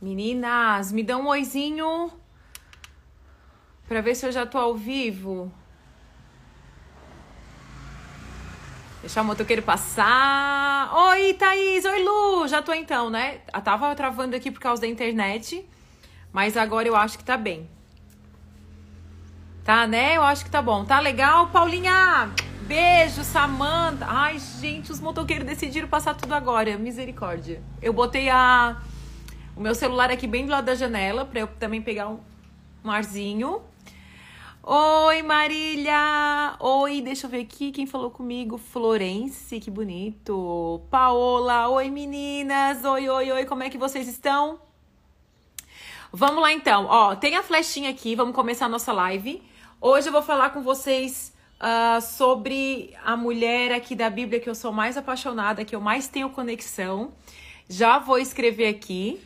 Meninas, me dão um oizinho pra ver se eu já tô ao vivo. Deixar o motoqueiro passar. Oi, Thaís. Oi, Lu. Já tô então, né? Eu tava travando aqui por causa da internet. Mas agora eu acho que tá bem. Tá, né? Eu acho que tá bom. Tá legal, Paulinha? Beijo, Samanta. Ai, gente, os motoqueiros decidiram passar tudo agora. Misericórdia. Eu botei a o meu celular aqui bem do lado da janela para eu também pegar um, arzinho. Oi, Marília! Oi, deixa eu ver aqui quem falou comigo. Florence, que bonito. Paola, oi meninas. Oi, oi, oi, como é que vocês estão? Vamos lá então. Ó, tem a flechinha aqui, vamos começar a nossa live. Hoje eu vou falar com vocês uh, sobre a mulher aqui da Bíblia que eu sou mais apaixonada, que eu mais tenho conexão. Já vou escrever aqui,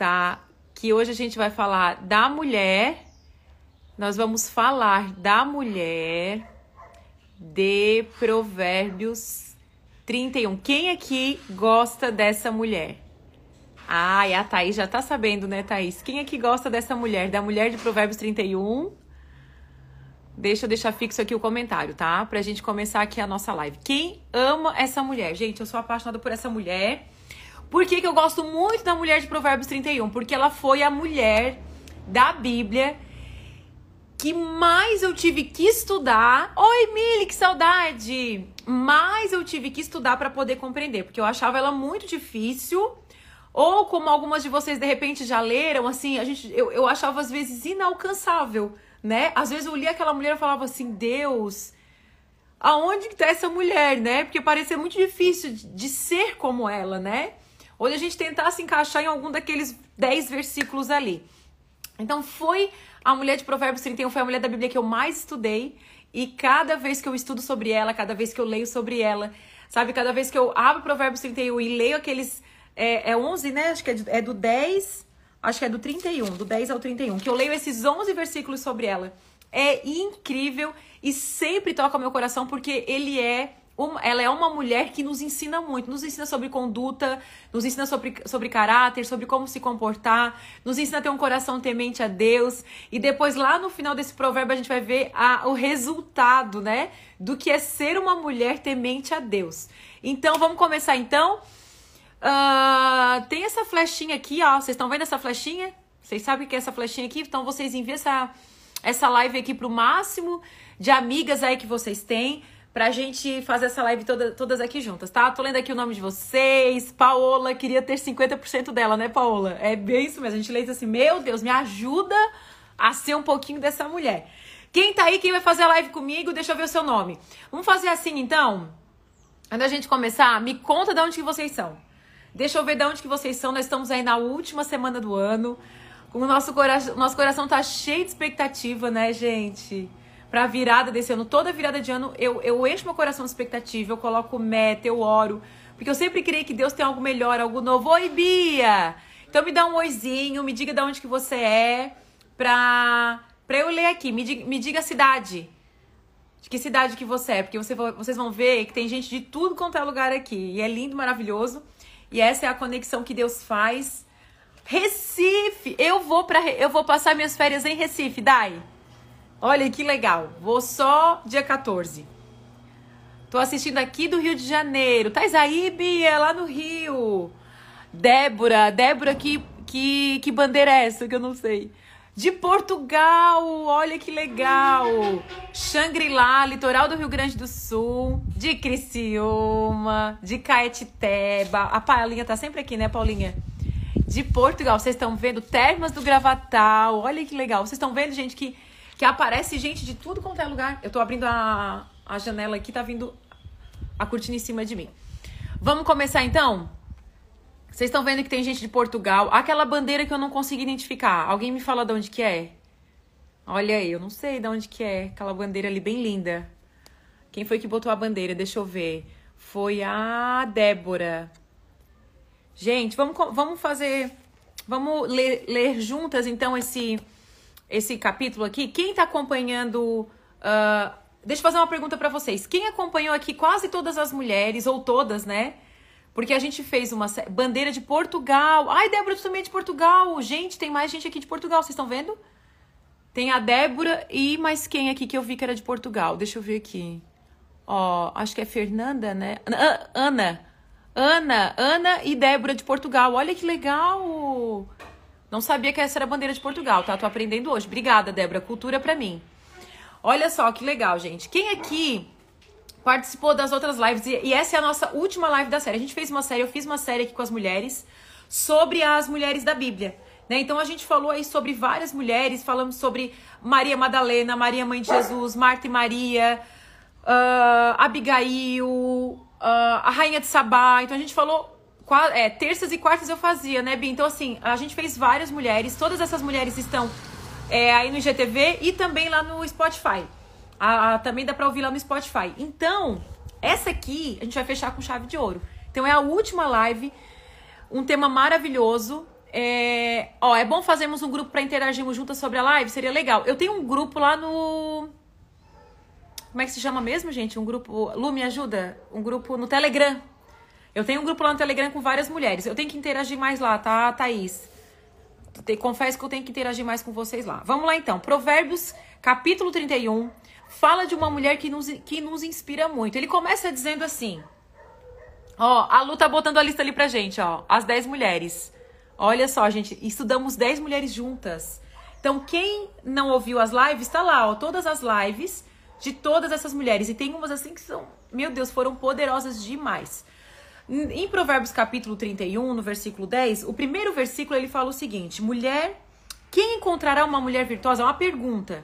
tá? Que hoje a gente vai falar da mulher nós vamos falar da mulher de Provérbios 31. Quem aqui gosta dessa mulher? Ah, e a Thaís já tá sabendo, né, Thaís? Quem aqui gosta dessa mulher? Da mulher de Provérbios 31? Deixa eu deixar fixo aqui o comentário, tá? Pra gente começar aqui a nossa live. Quem ama essa mulher? Gente, eu sou apaixonada por essa mulher. Por que, que eu gosto muito da mulher de Provérbios 31? Porque ela foi a mulher da Bíblia que mais eu tive que estudar. Oi, Mili, que saudade! Mais eu tive que estudar para poder compreender, porque eu achava ela muito difícil. Ou como algumas de vocês de repente já leram, assim, a gente, eu, eu achava às vezes inalcançável, né? Às vezes eu lia aquela mulher e falava assim, Deus, aonde que tá essa mulher, né? Porque parecia muito difícil de, de ser como ela, né? Ou a gente tentasse encaixar em algum daqueles 10 versículos ali. Então foi a mulher de Provérbios 31 foi a mulher da Bíblia que eu mais estudei. E cada vez que eu estudo sobre ela, cada vez que eu leio sobre ela, sabe? Cada vez que eu abro Provérbios 31 e leio aqueles. É, é 11, né? Acho que é, de, é do 10. Acho que é do 31, do 10 ao 31. Que eu leio esses 11 versículos sobre ela. É incrível e sempre toca meu coração porque ele é uma, ela é uma mulher que nos ensina muito, nos ensina sobre conduta, nos ensina sobre, sobre caráter, sobre como se comportar, nos ensina a ter um coração temente a Deus. E depois, lá no final desse provérbio, a gente vai ver a, o resultado, né? Do que é ser uma mulher temente a Deus. Então, vamos começar então. Uh, tem essa flechinha aqui, ó. Vocês estão vendo essa flechinha? Vocês sabem que é essa flechinha aqui? Então, vocês enviam essa, essa live aqui pro máximo de amigas aí que vocês têm pra gente fazer essa live toda, todas aqui juntas, tá? Tô lendo aqui o nome de vocês. Paola, queria ter 50% dela, né, Paola? É bem isso mesmo. A gente lê isso assim, meu Deus, me ajuda a ser um pouquinho dessa mulher. Quem tá aí, quem vai fazer a live comigo, deixa eu ver o seu nome. Vamos fazer assim, então? Antes da gente começar, me conta de onde que vocês são. Deixa eu ver de onde que vocês são. Nós estamos aí na última semana do ano. O nosso coração, nosso coração tá cheio de expectativa, né, gente? Pra virada desse ano. Toda virada de ano eu, eu encho meu coração de expectativa, eu coloco meta, eu oro. Porque eu sempre creio que Deus tem algo melhor, algo novo. Oi, Bia! Então me dá um oizinho, me diga de onde que você é, pra, pra eu ler aqui. Me diga, me diga a cidade. De que cidade que você é, porque você, vocês vão ver que tem gente de tudo quanto é lugar aqui. E é lindo, maravilhoso. E essa é a conexão que Deus faz. Recife! Eu vou para eu vou passar minhas férias em Recife, Dai. Olha que legal. Vou só dia 14. Tô assistindo aqui do Rio de Janeiro. Tá aí, Bia, lá no Rio. Débora, Débora, que, que, que bandeira é essa que eu não sei? De Portugal, olha que legal. Xangri-Lá, litoral do Rio Grande do Sul. De Criciúma, de Caetiteba. A Paulinha tá sempre aqui, né, Paulinha? De Portugal, vocês estão vendo? Termas do Gravatal, olha que legal. Vocês estão vendo, gente, que que aparece gente de tudo quanto é lugar. Eu tô abrindo a, a janela aqui, tá vindo a cortina em cima de mim. Vamos começar então? Vocês estão vendo que tem gente de Portugal. Aquela bandeira que eu não consigo identificar. Alguém me fala de onde que é? Olha aí, eu não sei de onde que é. Aquela bandeira ali bem linda. Quem foi que botou a bandeira? Deixa eu ver. Foi a Débora. Gente, vamos, vamos fazer. Vamos ler, ler juntas então esse esse capítulo aqui, quem está acompanhando. Uh, deixa eu fazer uma pergunta para vocês. Quem acompanhou aqui quase todas as mulheres, ou todas, né? Porque a gente fez uma bandeira de Portugal. Ai, Débora, tu também é de Portugal. Gente, tem mais gente aqui de Portugal, vocês estão vendo? Tem a Débora e mais quem aqui que eu vi que era de Portugal? Deixa eu ver aqui. Ó, acho que é Fernanda, né? Ana. Ana, Ana e Débora de Portugal. Olha que legal. Não sabia que essa era a bandeira de Portugal, tá? Tô aprendendo hoje. Obrigada, Débora. Cultura para mim. Olha só que legal, gente. Quem aqui participou das outras lives. E, essa é a nossa última live da série. A gente fez uma série, eu fiz uma série aqui com as mulheres sobre as mulheres da Bíblia. Né? Então a gente falou aí sobre várias mulheres, falamos sobre Maria Madalena, Maria Mãe de Jesus, Marta e Maria, uh, Abigail, uh, a Rainha de Sabá. Então a gente falou. É, terças e quartas eu fazia, né, Bi? Então, assim, a gente fez várias mulheres, todas essas mulheres estão é, aí no IGTV e também lá no Spotify. A, a, também dá pra ouvir lá no Spotify. Então, essa aqui a gente vai fechar com chave de ouro. Então é a última live, um tema maravilhoso. É, ó, é bom fazermos um grupo para interagirmos juntas sobre a live? Seria legal. Eu tenho um grupo lá no. Como é que se chama mesmo, gente? Um grupo. Lu, me ajuda? Um grupo no Telegram. Eu tenho um grupo lá no Telegram com várias mulheres. Eu tenho que interagir mais lá, tá, Thaís? Confesso que eu tenho que interagir mais com vocês lá. Vamos lá então. Provérbios, capítulo 31, fala de uma mulher que nos, que nos inspira muito. Ele começa dizendo assim: Ó, a Lu tá botando a lista ali pra gente, ó. As 10 mulheres. Olha só, gente, estudamos 10 mulheres juntas. Então, quem não ouviu as lives, tá lá, ó. Todas as lives de todas essas mulheres. E tem umas assim que são, meu Deus, foram poderosas demais. Em Provérbios capítulo 31, no versículo 10, o primeiro versículo ele fala o seguinte: Mulher, quem encontrará uma mulher virtuosa? É uma pergunta.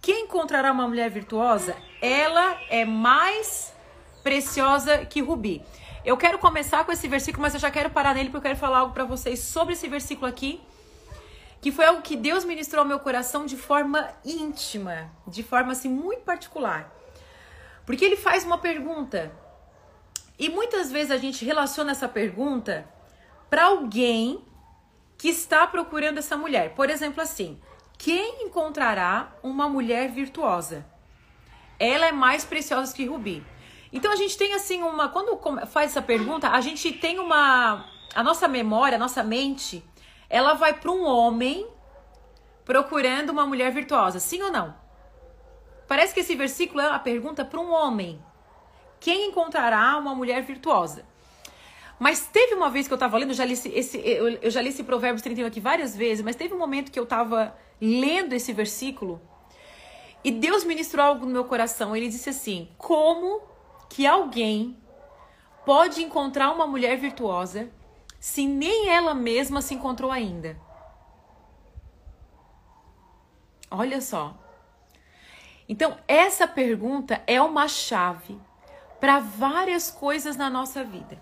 Quem encontrará uma mulher virtuosa, ela é mais preciosa que rubi. Eu quero começar com esse versículo, mas eu já quero parar nele porque eu quero falar algo para vocês sobre esse versículo aqui, que foi algo que Deus ministrou ao meu coração de forma íntima, de forma assim muito particular. Porque ele faz uma pergunta. E muitas vezes a gente relaciona essa pergunta para alguém que está procurando essa mulher. Por exemplo, assim: quem encontrará uma mulher virtuosa? Ela é mais preciosa que Rubi. Então a gente tem assim uma. Quando faz essa pergunta, a gente tem uma. A nossa memória, a nossa mente, ela vai para um homem procurando uma mulher virtuosa. Sim ou não? Parece que esse versículo é uma pergunta para um homem. Quem encontrará uma mulher virtuosa? Mas teve uma vez que eu estava lendo, eu já li esse, eu já li esse Provérbios 31 aqui várias vezes, mas teve um momento que eu estava lendo esse versículo e Deus ministrou algo no meu coração. Ele disse assim: Como que alguém pode encontrar uma mulher virtuosa se nem ela mesma se encontrou ainda? Olha só. Então, essa pergunta é uma chave para várias coisas na nossa vida.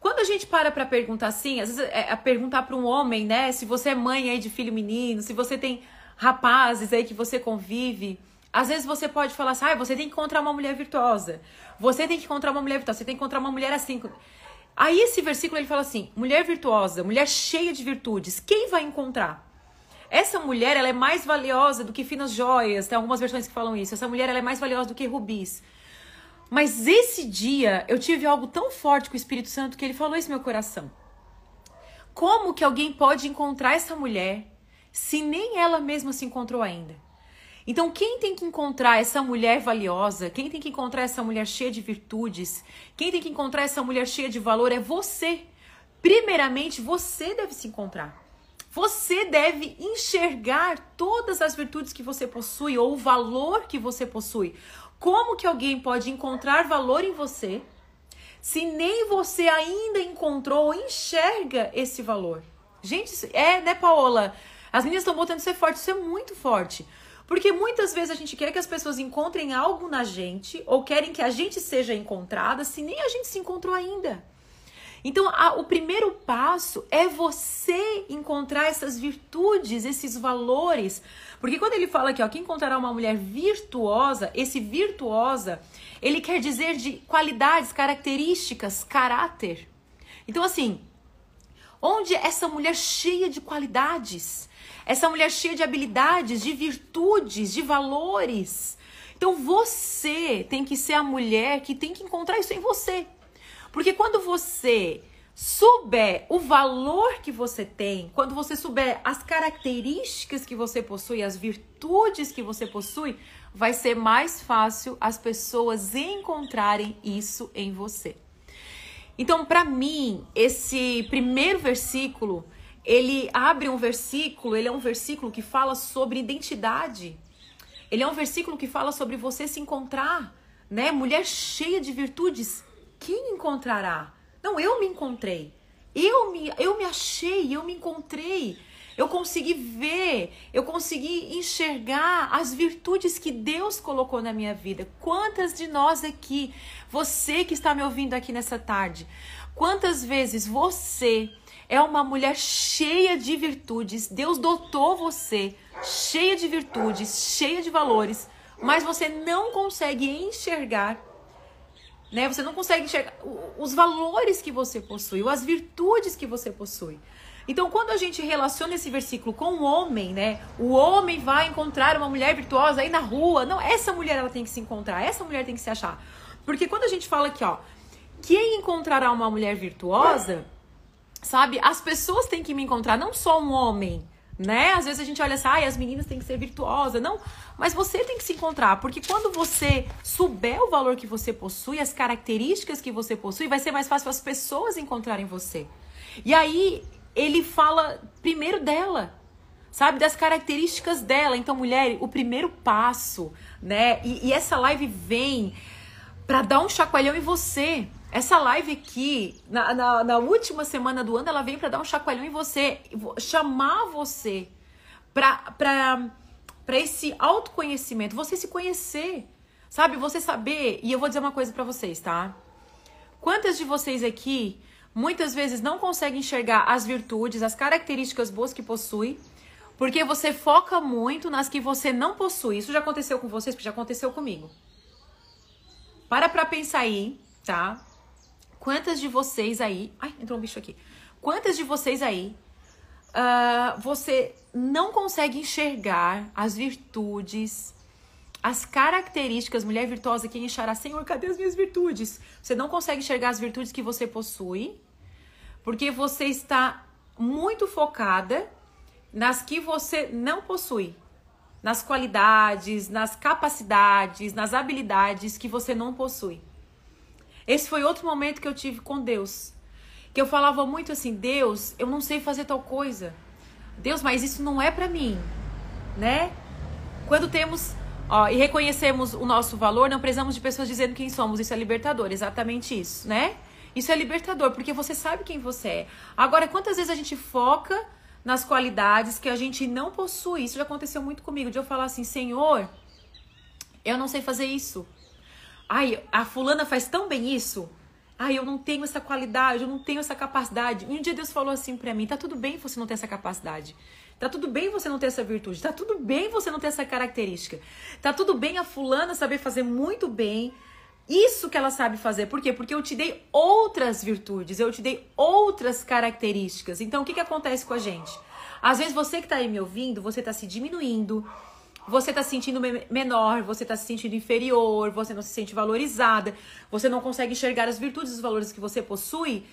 Quando a gente para para perguntar assim, às vezes é, é perguntar para um homem, né, se você é mãe aí de filho menino, se você tem rapazes aí que você convive, às vezes você pode falar assim, ah, você tem que encontrar uma mulher virtuosa. Você tem que encontrar uma mulher virtuosa, você tem que encontrar uma mulher assim. Aí esse versículo ele fala assim: mulher virtuosa, mulher cheia de virtudes, quem vai encontrar? Essa mulher, ela é mais valiosa do que finas joias. Tem algumas versões que falam isso. Essa mulher, ela é mais valiosa do que rubis. Mas esse dia eu tive algo tão forte com o Espírito Santo que ele falou isso no meu coração. Como que alguém pode encontrar essa mulher se nem ela mesma se encontrou ainda? Então, quem tem que encontrar essa mulher valiosa, quem tem que encontrar essa mulher cheia de virtudes, quem tem que encontrar essa mulher cheia de valor é você. Primeiramente, você deve se encontrar. Você deve enxergar todas as virtudes que você possui ou o valor que você possui. Como que alguém pode encontrar valor em você se nem você ainda encontrou ou enxerga esse valor? Gente, é, né, Paola? As meninas estão botando ser forte, isso é muito forte. Porque muitas vezes a gente quer que as pessoas encontrem algo na gente ou querem que a gente seja encontrada se nem a gente se encontrou ainda. Então, a, o primeiro passo é você encontrar essas virtudes, esses valores. Porque quando ele fala aqui, ó, que encontrará uma mulher virtuosa, esse virtuosa, ele quer dizer de qualidades, características, caráter. Então, assim, onde essa mulher cheia de qualidades, essa mulher cheia de habilidades, de virtudes, de valores. Então, você tem que ser a mulher que tem que encontrar isso em você. Porque quando você souber o valor que você tem, quando você souber as características que você possui, as virtudes que você possui, vai ser mais fácil as pessoas encontrarem isso em você. Então, para mim, esse primeiro versículo, ele abre um versículo, ele é um versículo que fala sobre identidade. Ele é um versículo que fala sobre você se encontrar, né? Mulher cheia de virtudes, quem encontrará? Não, eu me encontrei. Eu me, eu me achei, eu me encontrei. Eu consegui ver, eu consegui enxergar as virtudes que Deus colocou na minha vida. Quantas de nós aqui, você que está me ouvindo aqui nessa tarde, quantas vezes você é uma mulher cheia de virtudes, Deus dotou você cheia de virtudes, cheia de valores, mas você não consegue enxergar né? Você não consegue enxergar os valores que você possui, as virtudes que você possui. Então, quando a gente relaciona esse versículo com o homem, né? O homem vai encontrar uma mulher virtuosa aí na rua. Não, essa mulher ela tem que se encontrar, essa mulher tem que se achar. Porque quando a gente fala aqui, ó, quem encontrará uma mulher virtuosa, sabe? As pessoas têm que me encontrar, não só um homem, né? Às vezes a gente olha assim, ah, as meninas têm que ser virtuosas. Não, mas você tem que se encontrar, porque quando você souber o valor que você possui, as características que você possui, vai ser mais fácil as pessoas encontrarem você. E aí ele fala primeiro dela, sabe, das características dela. Então, mulher, o primeiro passo, né? E, e essa live vem para dar um chacoalhão em você. Essa live aqui, na, na, na última semana do ano, ela vem para dar um chacoalhão em você, chamar você para esse autoconhecimento, você se conhecer, sabe? Você saber. E eu vou dizer uma coisa para vocês, tá? Quantas de vocês aqui muitas vezes não consegue enxergar as virtudes, as características boas que possui, porque você foca muito nas que você não possui. Isso já aconteceu com vocês, porque já aconteceu comigo. Para pra pensar aí, tá? Quantas de vocês aí. Ai, entrou um bicho aqui. Quantas de vocês aí uh, você não consegue enxergar as virtudes, as características, mulher virtuosa que enxerá, Senhor, cadê as minhas virtudes? Você não consegue enxergar as virtudes que você possui, porque você está muito focada nas que você não possui, nas qualidades, nas capacidades, nas habilidades que você não possui. Esse foi outro momento que eu tive com Deus, que eu falava muito assim: Deus, eu não sei fazer tal coisa. Deus, mas isso não é para mim, né? Quando temos Ó, e reconhecemos o nosso valor, não precisamos de pessoas dizendo quem somos. Isso é libertador, exatamente isso, né? Isso é libertador, porque você sabe quem você é. Agora, quantas vezes a gente foca nas qualidades que a gente não possui? Isso já aconteceu muito comigo, de eu falar assim, Senhor, eu não sei fazer isso. Ai, a fulana faz tão bem isso. Ai, eu não tenho essa qualidade, eu não tenho essa capacidade. Um dia Deus falou assim para mim: tá tudo bem você não ter essa capacidade. Tá tudo bem você não ter essa virtude. Tá tudo bem você não ter essa característica. Tá tudo bem a fulana saber fazer muito bem isso que ela sabe fazer. Por quê? Porque eu te dei outras virtudes, eu te dei outras características. Então, o que, que acontece com a gente? Às vezes você que tá aí me ouvindo, você tá se diminuindo, você tá se sentindo menor, você tá se sentindo inferior, você não se sente valorizada, você não consegue enxergar as virtudes e os valores que você possui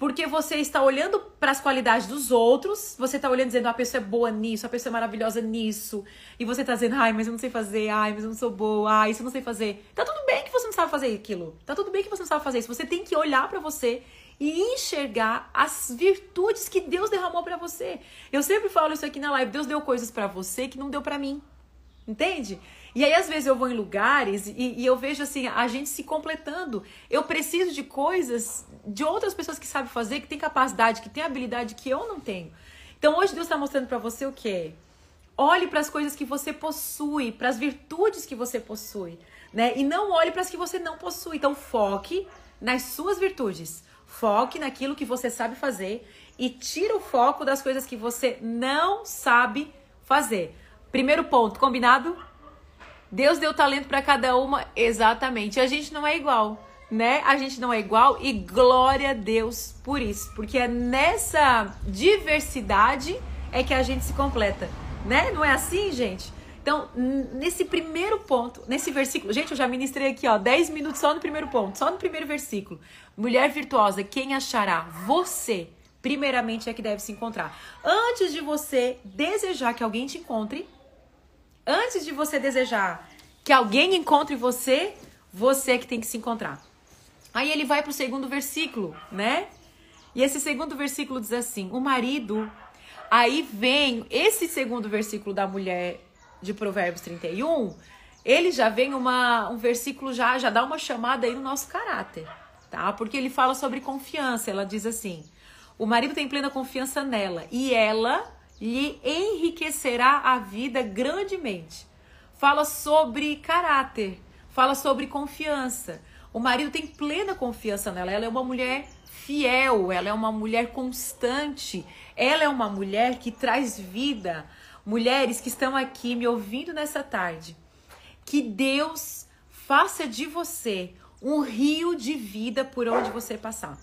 porque você está olhando para as qualidades dos outros, você está olhando dizendo, ah, a pessoa é boa nisso, a pessoa é maravilhosa nisso, e você está dizendo, ai, mas eu não sei fazer, ai, mas eu não sou boa, ai, isso eu não sei fazer. Tá tudo bem que você não sabe fazer aquilo. Tá tudo bem que você não sabe fazer isso. Você tem que olhar para você e enxergar as virtudes que Deus derramou para você. Eu sempre falo isso aqui na live, Deus deu coisas para você que não deu para mim. Entende? E aí, às vezes, eu vou em lugares e, e, eu vejo assim, a gente se completando. Eu preciso de coisas de outras pessoas que sabem fazer, que têm capacidade, que têm habilidade que eu não tenho. Então, hoje Deus está mostrando para você o que? Olhe para as coisas que você possui, para as virtudes que você possui, né? E não olhe para as que você não possui. Então, foque nas suas virtudes. Foque naquilo que você sabe fazer e tira o foco das coisas que você não sabe fazer. Primeiro ponto, combinado? Deus deu talento para cada uma, exatamente. A gente não é igual, né? A gente não é igual e glória a Deus por isso, porque é nessa diversidade é que a gente se completa, né? Não é assim, gente? Então, nesse primeiro ponto, nesse versículo, gente, eu já ministrei aqui, ó, 10 minutos só no primeiro ponto, só no primeiro versículo. Mulher virtuosa, quem achará? Você, primeiramente, é que deve se encontrar. Antes de você desejar que alguém te encontre, antes de você desejar que alguém encontre você, você é que tem que se encontrar. Aí ele vai para o segundo versículo, né? E esse segundo versículo diz assim: o marido. Aí vem esse segundo versículo da mulher de Provérbios 31, ele já vem uma, um versículo já já dá uma chamada aí no nosso caráter, tá? Porque ele fala sobre confiança. Ela diz assim: o marido tem plena confiança nela e ela lhe enriquecerá a vida grandemente. Fala sobre caráter, fala sobre confiança. O marido tem plena confiança nela. Ela é uma mulher fiel, ela é uma mulher constante, ela é uma mulher que traz vida. Mulheres que estão aqui me ouvindo nessa tarde, que Deus faça de você um rio de vida por onde você passar.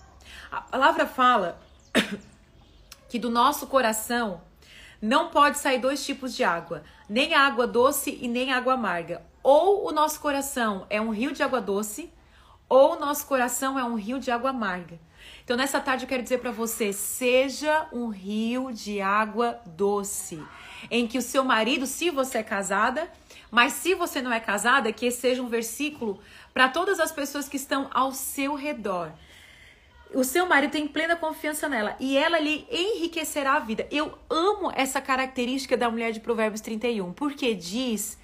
A palavra fala que do nosso coração não pode sair dois tipos de água, nem água doce e nem água amarga. Ou o nosso coração é um rio de água doce, ou o nosso coração é um rio de água amarga. Então, nessa tarde, eu quero dizer para você: seja um rio de água doce, em que o seu marido, se você é casada, mas se você não é casada, que esse seja um versículo para todas as pessoas que estão ao seu redor. O seu marido tem plena confiança nela e ela lhe enriquecerá a vida. Eu amo essa característica da mulher de Provérbios 31, porque diz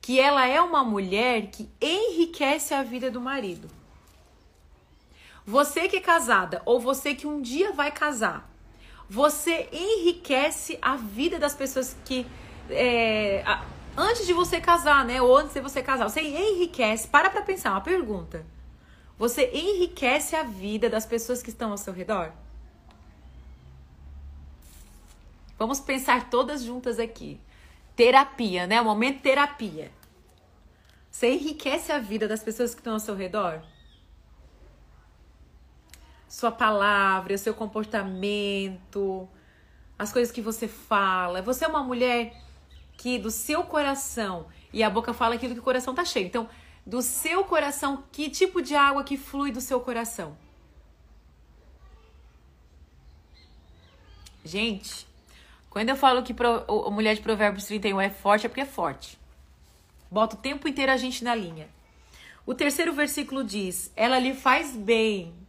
que ela é uma mulher que enriquece a vida do marido. Você que é casada ou você que um dia vai casar, você enriquece a vida das pessoas que é, antes de você casar, né? Ou antes de você casar, você enriquece. Para para pensar, uma pergunta. Você enriquece a vida das pessoas que estão ao seu redor? Vamos pensar todas juntas aqui. Terapia, né? O momento terapia. Você enriquece a vida das pessoas que estão ao seu redor? sua palavra, seu comportamento, as coisas que você fala. Você é uma mulher que do seu coração, e a boca fala aquilo que o coração tá cheio. Então, do seu coração, que tipo de água que flui do seu coração? Gente, quando eu falo que a mulher de Provérbios 31 é forte, é porque é forte. Bota o tempo inteiro a gente na linha. O terceiro versículo diz: Ela lhe faz bem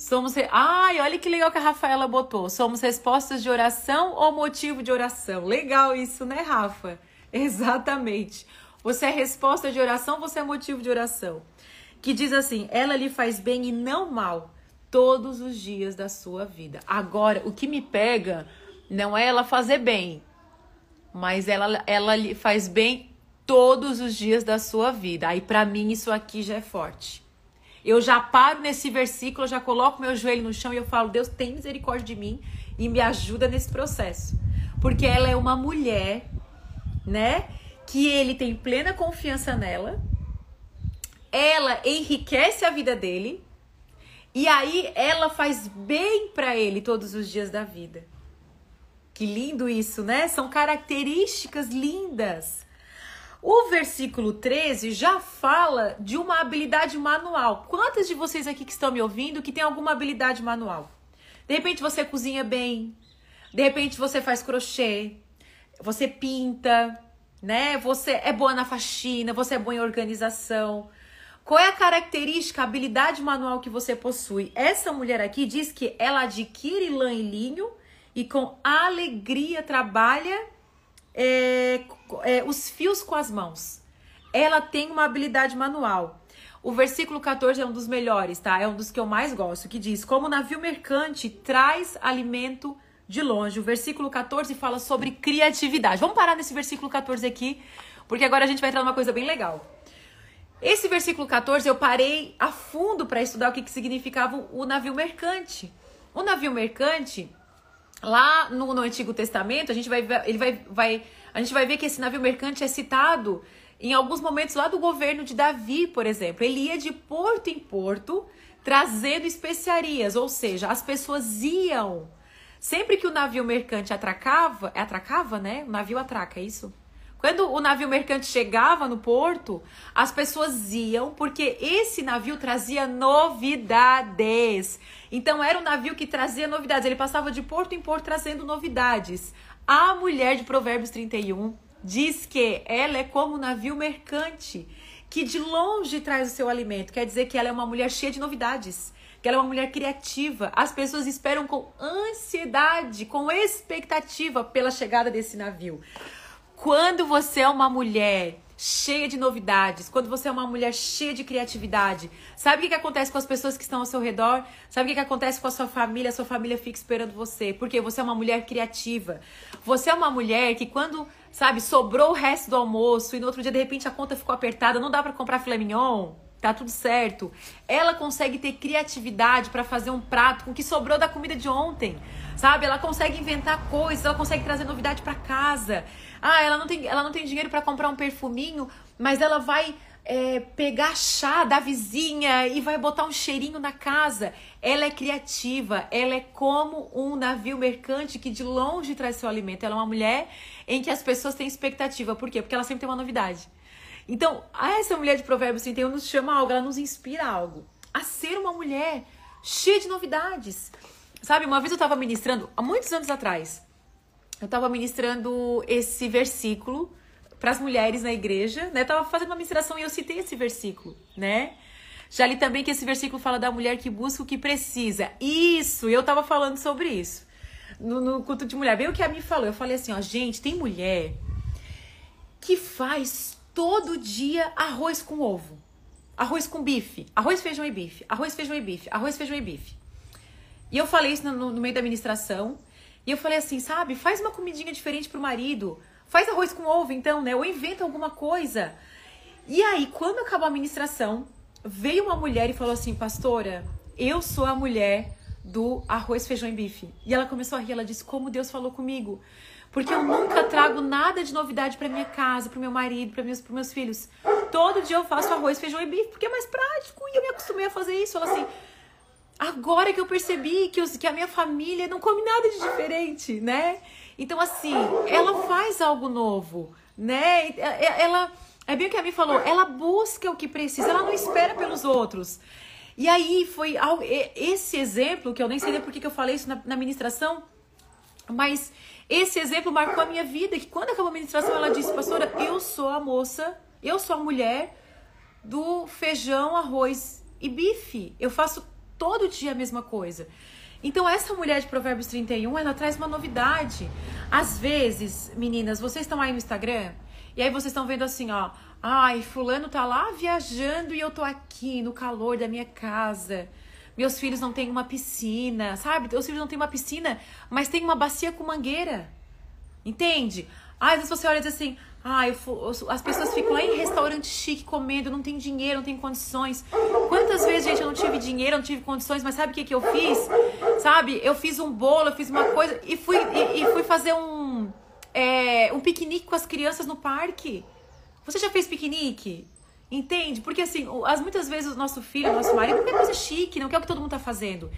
Somos. Ai, olha que legal que a Rafaela botou. Somos respostas de oração ou motivo de oração? Legal isso, né, Rafa? Exatamente. Você é resposta de oração, você é motivo de oração. Que diz assim: ela lhe faz bem e não mal todos os dias da sua vida. Agora, o que me pega não é ela fazer bem, mas ela, ela lhe faz bem todos os dias da sua vida. Aí, para mim, isso aqui já é forte. Eu já paro nesse versículo, eu já coloco meu joelho no chão e eu falo: Deus tem misericórdia de mim e me ajuda nesse processo. Porque ela é uma mulher, né? Que ele tem plena confiança nela. Ela enriquece a vida dele. E aí ela faz bem para ele todos os dias da vida. Que lindo isso, né? São características lindas. O versículo 13 já fala de uma habilidade manual. Quantas de vocês aqui que estão me ouvindo que tem alguma habilidade manual? De repente você cozinha bem, de repente você faz crochê, você pinta, né? Você é boa na faxina, você é boa em organização. Qual é a característica, a habilidade manual que você possui? Essa mulher aqui diz que ela adquire lã e linho e com alegria trabalha é, é, os fios com as mãos. Ela tem uma habilidade manual. O versículo 14 é um dos melhores, tá? É um dos que eu mais gosto, que diz: Como navio mercante traz alimento de longe. O versículo 14 fala sobre criatividade. Vamos parar nesse versículo 14 aqui, porque agora a gente vai entrar numa coisa bem legal. Esse versículo 14 eu parei a fundo para estudar o que, que significava o navio mercante. O navio mercante Lá no, no Antigo Testamento, a gente vai, ele vai, vai, a gente vai ver que esse navio mercante é citado em alguns momentos lá do governo de Davi, por exemplo. Ele ia de porto em porto trazendo especiarias, ou seja, as pessoas iam Sempre que o navio mercante atracava, é atracava, né? O navio atraca, é isso? Quando o navio mercante chegava no porto, as pessoas iam porque esse navio trazia novidades. Então era um navio que trazia novidades. Ele passava de porto em porto trazendo novidades. A mulher de Provérbios 31 diz que ela é como um navio mercante, que de longe traz o seu alimento. Quer dizer que ela é uma mulher cheia de novidades que ela é uma mulher criativa. As pessoas esperam com ansiedade, com expectativa pela chegada desse navio. Quando você é uma mulher cheia de novidades, quando você é uma mulher cheia de criatividade, sabe o que, que acontece com as pessoas que estão ao seu redor? Sabe o que, que acontece com a sua família? A sua família fica esperando você, porque você é uma mulher criativa. Você é uma mulher que quando, sabe, sobrou o resto do almoço e no outro dia de repente a conta ficou apertada, não dá para comprar filé mignon, tá tudo certo. Ela consegue ter criatividade para fazer um prato com o que sobrou da comida de ontem, sabe? Ela consegue inventar coisas, ela consegue trazer novidade para casa. Ah, ela não tem, ela não tem dinheiro para comprar um perfuminho, mas ela vai é, pegar chá da vizinha e vai botar um cheirinho na casa. Ela é criativa, ela é como um navio mercante que de longe traz seu alimento. Ela é uma mulher em que as pessoas têm expectativa. Por quê? Porque ela sempre tem uma novidade. Então, essa mulher de Provérbios 31 nos chama algo, ela nos inspira algo. A ser uma mulher cheia de novidades. Sabe, uma vez eu estava ministrando, há muitos anos atrás, eu estava ministrando esse versículo para as mulheres na igreja, né? Eu tava fazendo uma ministração e eu citei esse versículo, né? Já li também que esse versículo fala da mulher que busca o que precisa. Isso, eu tava falando sobre isso. No, no culto de mulher. Bem o que a mim falou. Eu falei assim, ó, gente, tem mulher que faz todo dia arroz com ovo. Arroz com bife. Arroz, feijão e bife. Arroz, feijão e bife. Arroz, feijão e bife. E eu falei isso no, no meio da ministração. E eu falei assim, sabe, faz uma comidinha diferente pro marido. Faz arroz com ovo, então, né? Ou inventa alguma coisa. E aí, quando acabou a ministração, veio uma mulher e falou assim, pastora, eu sou a mulher do arroz, feijão e bife. E ela começou a rir, ela disse, como Deus falou comigo. Porque eu nunca trago nada de novidade para minha casa, para meu marido, para meus, meus filhos. Todo dia eu faço arroz, feijão e bife, porque é mais prático. E eu me acostumei a fazer isso. Ela assim, Agora que eu percebi que, os, que a minha família não come nada de diferente, né? Então, assim, ela faz algo novo, né? Ela, é bem o que a mim falou, ela busca o que precisa, ela não espera pelos outros. E aí foi esse exemplo, que eu nem sei nem por que eu falei isso na, na ministração, mas esse exemplo marcou a minha vida, que quando acabou a ministração, ela disse, pastora, eu sou a moça, eu sou a mulher do feijão, arroz e bife. Eu faço todo dia a mesma coisa. Então, essa mulher de Provérbios 31, ela traz uma novidade. Às vezes, meninas, vocês estão aí no Instagram e aí vocês estão vendo assim, ó. Ai, fulano tá lá viajando e eu tô aqui no calor da minha casa. Meus filhos não têm uma piscina, sabe? Meus filhos não têm uma piscina, mas tem uma bacia com mangueira. Entende? Às vezes você olha e diz assim, ah, eu, as pessoas ficam lá em restaurante chique comendo, não tem dinheiro, não tem condições. Quantas vezes, gente, eu não tive dinheiro, não tive condições, mas sabe o que, que eu fiz? Sabe? Eu fiz um bolo, eu fiz uma coisa e fui, e, e fui fazer um, é, um piquenique com as crianças no parque. Você já fez piquenique? Entende? Porque assim, as, muitas vezes o nosso filho, o nosso marido não quer coisa chique, não quer o que todo mundo tá fazendo.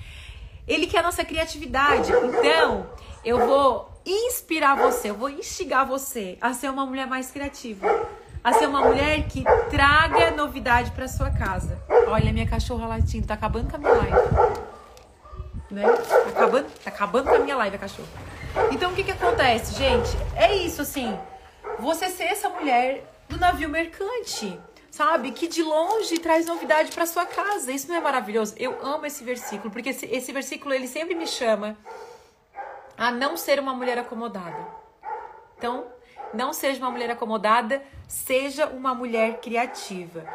Ele quer a nossa criatividade. Então, eu vou inspirar você, eu vou instigar você a ser uma mulher mais criativa. A ser uma mulher que traga novidade para sua casa. Olha, minha cachorra latindo, tá acabando com a minha live. Né? Tá acabando, tá acabando com a minha live, a cachorra. Então, o que que acontece, gente? É isso, assim. Você ser essa mulher do navio mercante, sabe? Que de longe traz novidade para sua casa. Isso não é maravilhoso? Eu amo esse versículo, porque esse, esse versículo ele sempre me chama a não ser uma mulher acomodada. Então, não seja uma mulher acomodada, seja uma mulher criativa.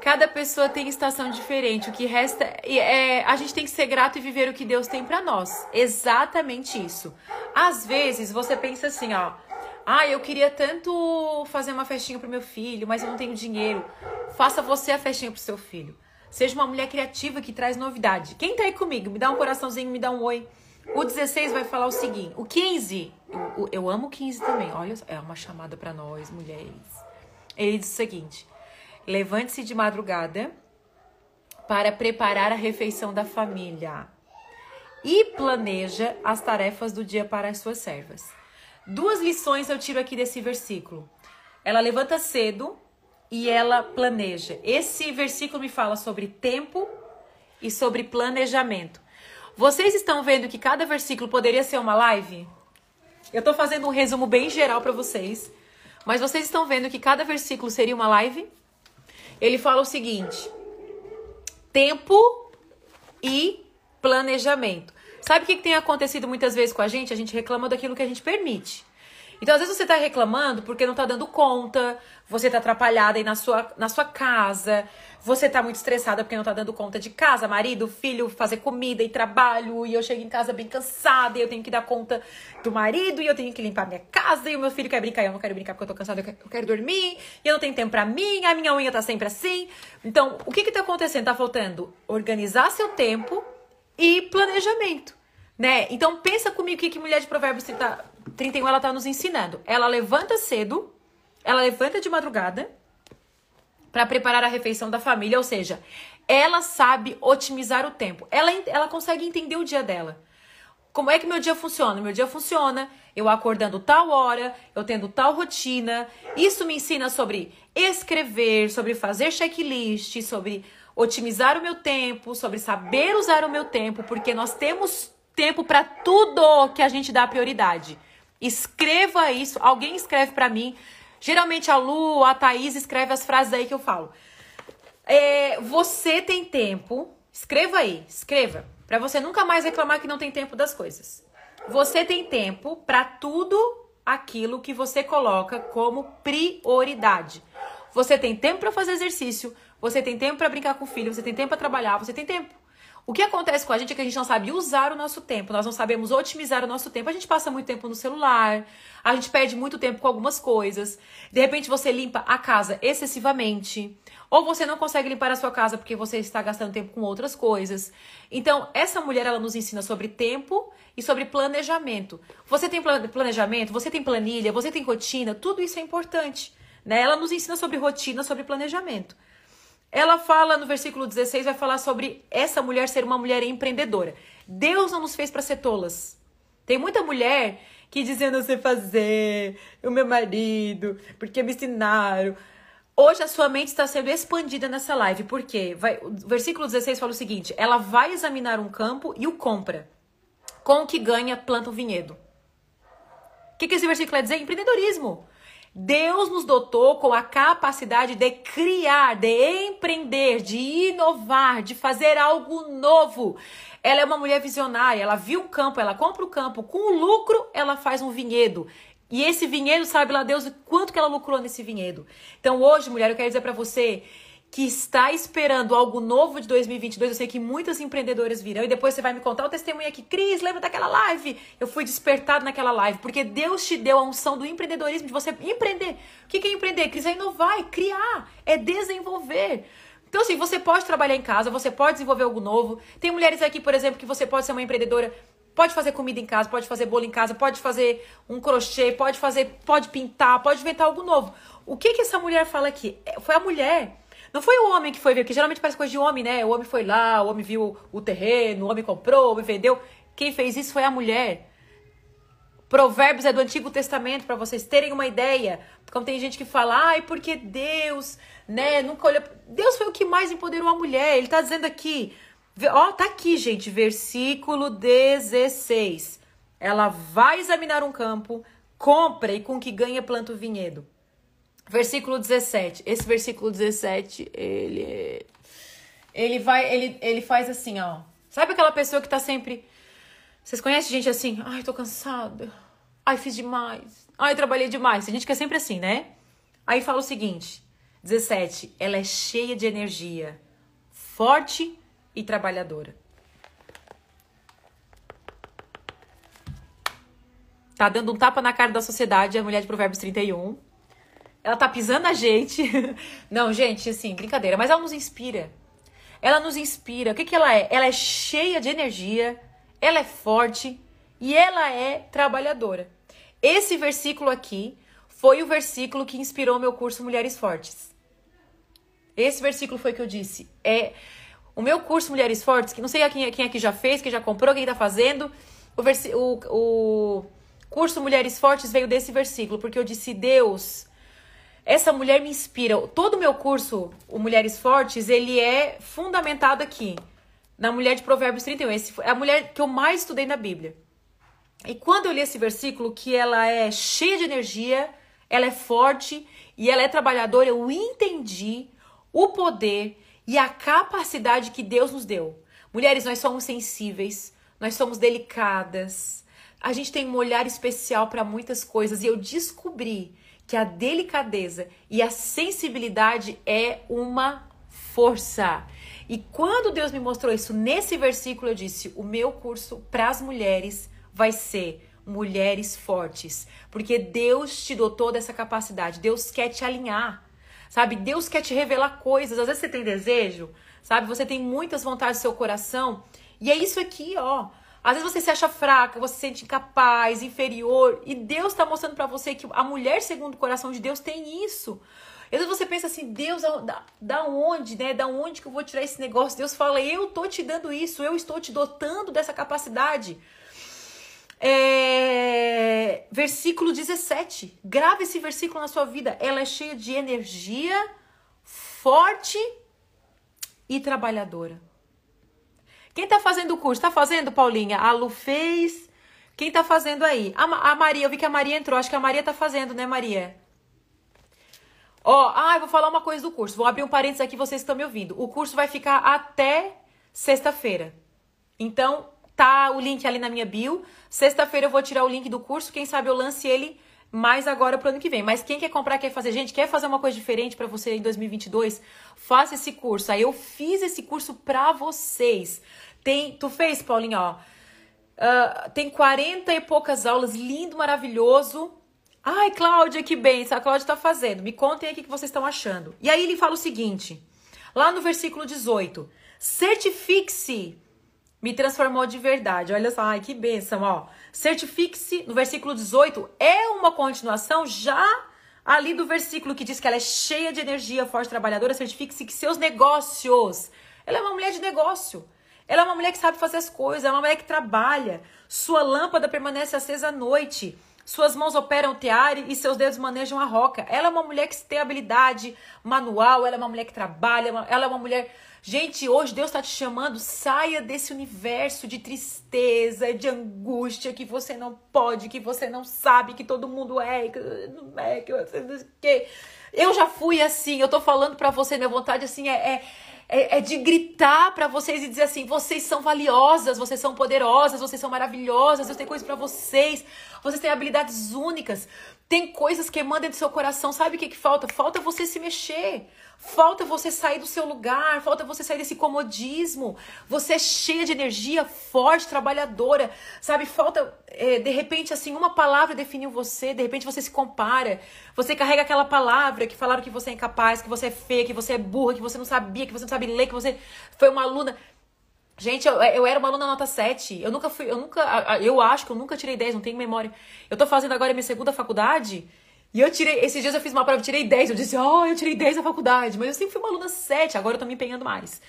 Cada pessoa tem estação diferente. O que resta é a gente tem que ser grato e viver o que Deus tem para nós. Exatamente isso. Às vezes você pensa assim, ó, ah, eu queria tanto fazer uma festinha pro meu filho, mas eu não tenho dinheiro. Faça você a festinha pro seu filho. Seja uma mulher criativa que traz novidade. Quem tá aí comigo? Me dá um coraçãozinho, me dá um oi. O 16 vai falar o seguinte: o 15, eu, eu amo o 15 também, olha, é uma chamada para nós, mulheres. Ele diz o seguinte: levante-se de madrugada para preparar a refeição da família e planeja as tarefas do dia para as suas servas. Duas lições eu tiro aqui desse versículo. Ela levanta cedo e ela planeja. Esse versículo me fala sobre tempo e sobre planejamento. Vocês estão vendo que cada versículo poderia ser uma live? Eu tô fazendo um resumo bem geral para vocês, mas vocês estão vendo que cada versículo seria uma live? Ele fala o seguinte: tempo e planejamento. Sabe o que, que tem acontecido muitas vezes com a gente? A gente reclama daquilo que a gente permite. Então, às vezes você tá reclamando porque não tá dando conta, você tá atrapalhada aí na sua, na sua casa, você tá muito estressada porque não tá dando conta de casa, marido, filho, fazer comida e trabalho, e eu chego em casa bem cansada, e eu tenho que dar conta do marido, e eu tenho que limpar minha casa, e o meu filho quer brincar, e eu não quero brincar porque eu tô cansada, eu quero, eu quero dormir, e eu não tenho tempo pra mim, a minha unha tá sempre assim. Então, o que que tá acontecendo? Tá faltando organizar seu tempo e planejamento, né? Então, pensa comigo o que, mulher de Provérbios 30, 31 ela tá nos ensinando. Ela levanta cedo, ela levanta de madrugada para preparar a refeição da família, ou seja, ela sabe otimizar o tempo. Ela, ela consegue entender o dia dela. Como é que meu dia funciona? Meu dia funciona eu acordando tal hora, eu tendo tal rotina. Isso me ensina sobre escrever, sobre fazer checklist, sobre otimizar o meu tempo, sobre saber usar o meu tempo, porque nós temos tempo para tudo que a gente dá prioridade. Escreva isso. Alguém escreve para mim. Geralmente a Lu, a Thaís escreve as frases aí que eu falo. É, você tem tempo. Escreva aí, escreva. Para você nunca mais reclamar que não tem tempo das coisas. Você tem tempo para tudo aquilo que você coloca como prioridade. Você tem tempo para fazer exercício, você tem tempo para brincar com o filho, você tem tempo para trabalhar, você tem tempo. O que acontece com a gente é que a gente não sabe usar o nosso tempo, nós não sabemos otimizar o nosso tempo. A gente passa muito tempo no celular, a gente perde muito tempo com algumas coisas. De repente você limpa a casa excessivamente, ou você não consegue limpar a sua casa porque você está gastando tempo com outras coisas. Então, essa mulher ela nos ensina sobre tempo e sobre planejamento. Você tem planejamento, você tem planilha, você tem rotina, tudo isso é importante, né? Ela nos ensina sobre rotina, sobre planejamento. Ela fala no versículo 16, vai falar sobre essa mulher ser uma mulher empreendedora. Deus não nos fez para ser tolas. Tem muita mulher que dizendo eu sei fazer, o meu marido, porque me ensinaram. Hoje a sua mente está sendo expandida nessa live, porque vai, o versículo 16 fala o seguinte: ela vai examinar um campo e o compra. Com o que ganha, planta um vinhedo. O que, que esse versículo quer dizer? Empreendedorismo. Deus nos dotou com a capacidade de criar, de empreender, de inovar, de fazer algo novo. Ela é uma mulher visionária, ela viu um campo, ela compra o campo, com o lucro ela faz um vinhedo. E esse vinhedo, sabe lá Deus quanto que ela lucrou nesse vinhedo. Então hoje, mulher, eu quero dizer para você que está esperando algo novo de 2022. Eu sei que muitas empreendedoras virão e depois você vai me contar o testemunho aqui. Cris, lembra daquela live? Eu fui despertado naquela live porque Deus te deu a unção do empreendedorismo, de você empreender. O que é empreender? Cris, é inovar, é criar, é desenvolver. Então, assim, você pode trabalhar em casa, você pode desenvolver algo novo. Tem mulheres aqui, por exemplo, que você pode ser uma empreendedora, pode fazer comida em casa, pode fazer bolo em casa, pode fazer um crochê, pode fazer, pode pintar, pode inventar algo novo. O que que essa mulher fala aqui? É, foi a mulher não foi o homem que foi ver, que geralmente parece coisa de homem, né? O homem foi lá, o homem viu o terreno, o homem comprou, o homem vendeu. Quem fez isso foi a mulher. Provérbios é do Antigo Testamento, para vocês terem uma ideia. Como tem gente que fala, ai, porque Deus, né, nunca olhou. Deus foi o que mais empoderou a mulher. Ele tá dizendo aqui, ó, tá aqui, gente, versículo 16. Ela vai examinar um campo, compra e com que ganha planta o vinhedo. Versículo 17. Esse versículo 17, ele ele vai ele ele faz assim, ó. Sabe aquela pessoa que tá sempre Vocês conhecem gente assim? Ai, tô cansada. Ai, fiz demais. Ai, trabalhei demais. Tem gente que é sempre assim, né? Aí fala o seguinte: 17. Ela é cheia de energia, forte e trabalhadora. Tá dando um tapa na cara da sociedade a mulher de Provérbios 31. Ela tá pisando a gente. Não, gente, assim, brincadeira. Mas ela nos inspira. Ela nos inspira. O que, que ela é? Ela é cheia de energia, ela é forte e ela é trabalhadora. Esse versículo aqui foi o versículo que inspirou meu curso Mulheres Fortes. Esse versículo foi que eu disse. É O meu curso Mulheres Fortes, que não sei quem, quem aqui já fez, quem já comprou, quem tá fazendo. O, o, o curso Mulheres Fortes veio desse versículo, porque eu disse, Deus, essa mulher me inspira. Todo o meu curso, o Mulheres Fortes, ele é fundamentado aqui, na mulher de Provérbios 31. Esse é a mulher que eu mais estudei na Bíblia. E quando eu li esse versículo, que ela é cheia de energia, ela é forte e ela é trabalhadora, eu entendi o poder e a capacidade que Deus nos deu. Mulheres, nós somos sensíveis, nós somos delicadas, a gente tem um olhar especial para muitas coisas e eu descobri que a delicadeza e a sensibilidade é uma força. E quando Deus me mostrou isso nesse versículo, eu disse: o meu curso para as mulheres vai ser mulheres fortes, porque Deus te dotou dessa capacidade. Deus quer te alinhar. Sabe? Deus quer te revelar coisas. Às vezes você tem desejo, sabe? Você tem muitas vontades no seu coração, e é isso aqui, ó. Às vezes você se acha fraca, você se sente incapaz, inferior, e Deus está mostrando para você que a mulher segundo o coração de Deus tem isso. Às vezes você pensa assim, Deus, da, da onde, né? Da onde que eu vou tirar esse negócio? Deus fala, eu tô te dando isso, eu estou te dotando dessa capacidade. É... Versículo 17. Grave esse versículo na sua vida. Ela é cheia de energia, forte e trabalhadora. Quem tá fazendo o curso? Tá fazendo, Paulinha? A Lu fez. Quem tá fazendo aí? A, a Maria, eu vi que a Maria entrou. Acho que a Maria tá fazendo, né, Maria? Ó, ah, eu vou falar uma coisa do curso. Vou abrir um parênteses aqui, vocês estão me ouvindo. O curso vai ficar até sexta-feira. Então, tá o link ali na minha bio. Sexta-feira eu vou tirar o link do curso. Quem sabe eu lance ele mais agora pro ano que vem. Mas quem quer comprar, quer fazer, gente, quer fazer uma coisa diferente para você em 2022, faça esse curso. Aí eu fiz esse curso pra vocês. Tem, tu fez, Paulinha, ó. Uh, tem 40 e poucas aulas, lindo, maravilhoso. Ai, Cláudia, que bem, a Cláudia tá fazendo. Me contem aqui o que vocês estão achando. E aí ele fala o seguinte, lá no versículo 18: certifique-se, me transformou de verdade. Olha só, ai, que bênção, ó. Certifique-se, no versículo 18, é uma continuação já ali do versículo que diz que ela é cheia de energia, forte, trabalhadora. Certifique-se que seus negócios. Ela é uma mulher de negócio. Ela é uma mulher que sabe fazer as coisas, é uma mulher que trabalha. Sua lâmpada permanece acesa à noite. Suas mãos operam o teare e seus dedos manejam a roca. Ela é uma mulher que tem habilidade manual, ela é uma mulher que trabalha, ela é uma mulher. Gente, hoje Deus está te chamando, saia desse universo de tristeza, de angústia, que você não pode, que você não sabe, que todo mundo é, que é, que você não que. Eu já fui assim, eu tô falando para você, minha vontade assim é, é é, é de gritar para vocês e dizer assim: vocês são valiosas, vocês são poderosas, vocês são maravilhosas, Deus tem coisas para vocês, vocês têm habilidades únicas, tem coisas que mandam do seu coração. Sabe o que, que falta? Falta você se mexer. Falta você sair do seu lugar, falta você sair desse comodismo. Você é cheia de energia, forte, trabalhadora, sabe? Falta, é, de repente, assim, uma palavra definiu você, de repente você se compara. Você carrega aquela palavra que falaram que você é incapaz, que você é feia, que você é burra, que você não sabia, que você não sabe ler, que você foi uma aluna. Gente, eu, eu era uma aluna nota 7. Eu nunca fui, eu nunca, eu acho que eu nunca tirei 10, não tenho memória. Eu tô fazendo agora minha segunda faculdade. E eu tirei, esses dias eu fiz uma prova, eu tirei 10. Eu disse, ó, oh, eu tirei 10 na faculdade. Mas eu sempre fui uma aluna 7, agora eu tô me empenhando mais.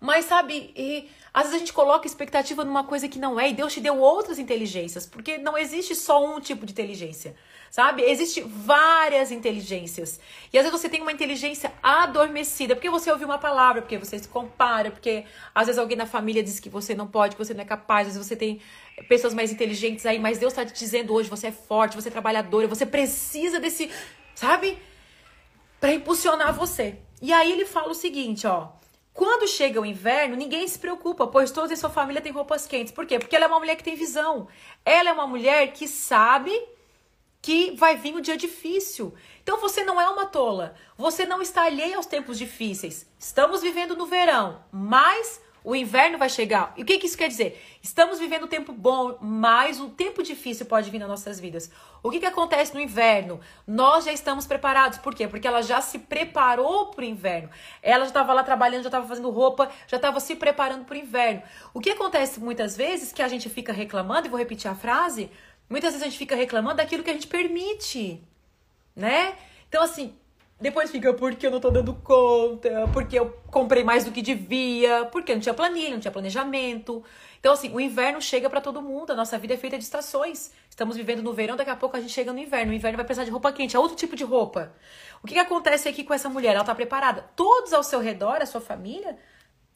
Mas sabe, e, às vezes a gente coloca expectativa numa coisa que não é, e Deus te deu outras inteligências, porque não existe só um tipo de inteligência sabe? Existem várias inteligências. E às vezes você tem uma inteligência adormecida, porque você ouviu uma palavra, porque você se compara, porque às vezes alguém na família diz que você não pode, que você não é capaz, às vezes você tem pessoas mais inteligentes aí, mas Deus está te dizendo hoje, você é forte, você é trabalhadora, você precisa desse, sabe? Para impulsionar você. E aí ele fala o seguinte, ó. Quando chega o inverno, ninguém se preocupa, pois todos em sua família têm roupas quentes. Por quê? Porque ela é uma mulher que tem visão. Ela é uma mulher que sabe que vai vir um dia difícil. Então você não é uma tola. Você não está alheia aos tempos difíceis. Estamos vivendo no verão, mas o inverno vai chegar. E o que, que isso quer dizer? Estamos vivendo um tempo bom, mas um tempo difícil pode vir nas nossas vidas. O que, que acontece no inverno? Nós já estamos preparados. Por quê? Porque ela já se preparou para o inverno. Ela já estava lá trabalhando, já estava fazendo roupa, já estava se preparando para o inverno. O que acontece muitas vezes que a gente fica reclamando, e vou repetir a frase, Muitas vezes a gente fica reclamando daquilo que a gente permite, né? Então, assim, Depois fica porque eu não tô dando conta, porque eu comprei mais do que devia, porque não tinha planilha, não tinha planejamento. Então, assim, o inverno chega para todo mundo, a nossa vida é feita de estações. Estamos vivendo no verão, daqui a pouco a gente chega no inverno. O inverno vai precisar de roupa quente, é outro tipo de roupa. O que, que acontece aqui com essa mulher? Ela tá preparada. Todos ao seu redor, a sua família,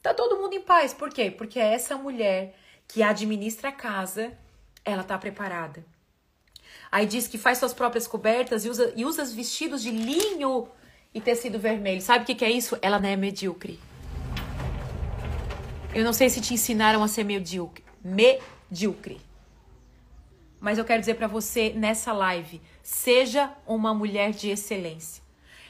tá todo mundo em paz. Por quê? Porque essa mulher que administra a casa, ela tá preparada. Aí diz que faz suas próprias cobertas e usa, e usa vestidos de linho e tecido vermelho. Sabe o que, que é isso? Ela não é medíocre. Eu não sei se te ensinaram a ser medíocre. Medíocre. Mas eu quero dizer para você nessa live, seja uma mulher de excelência.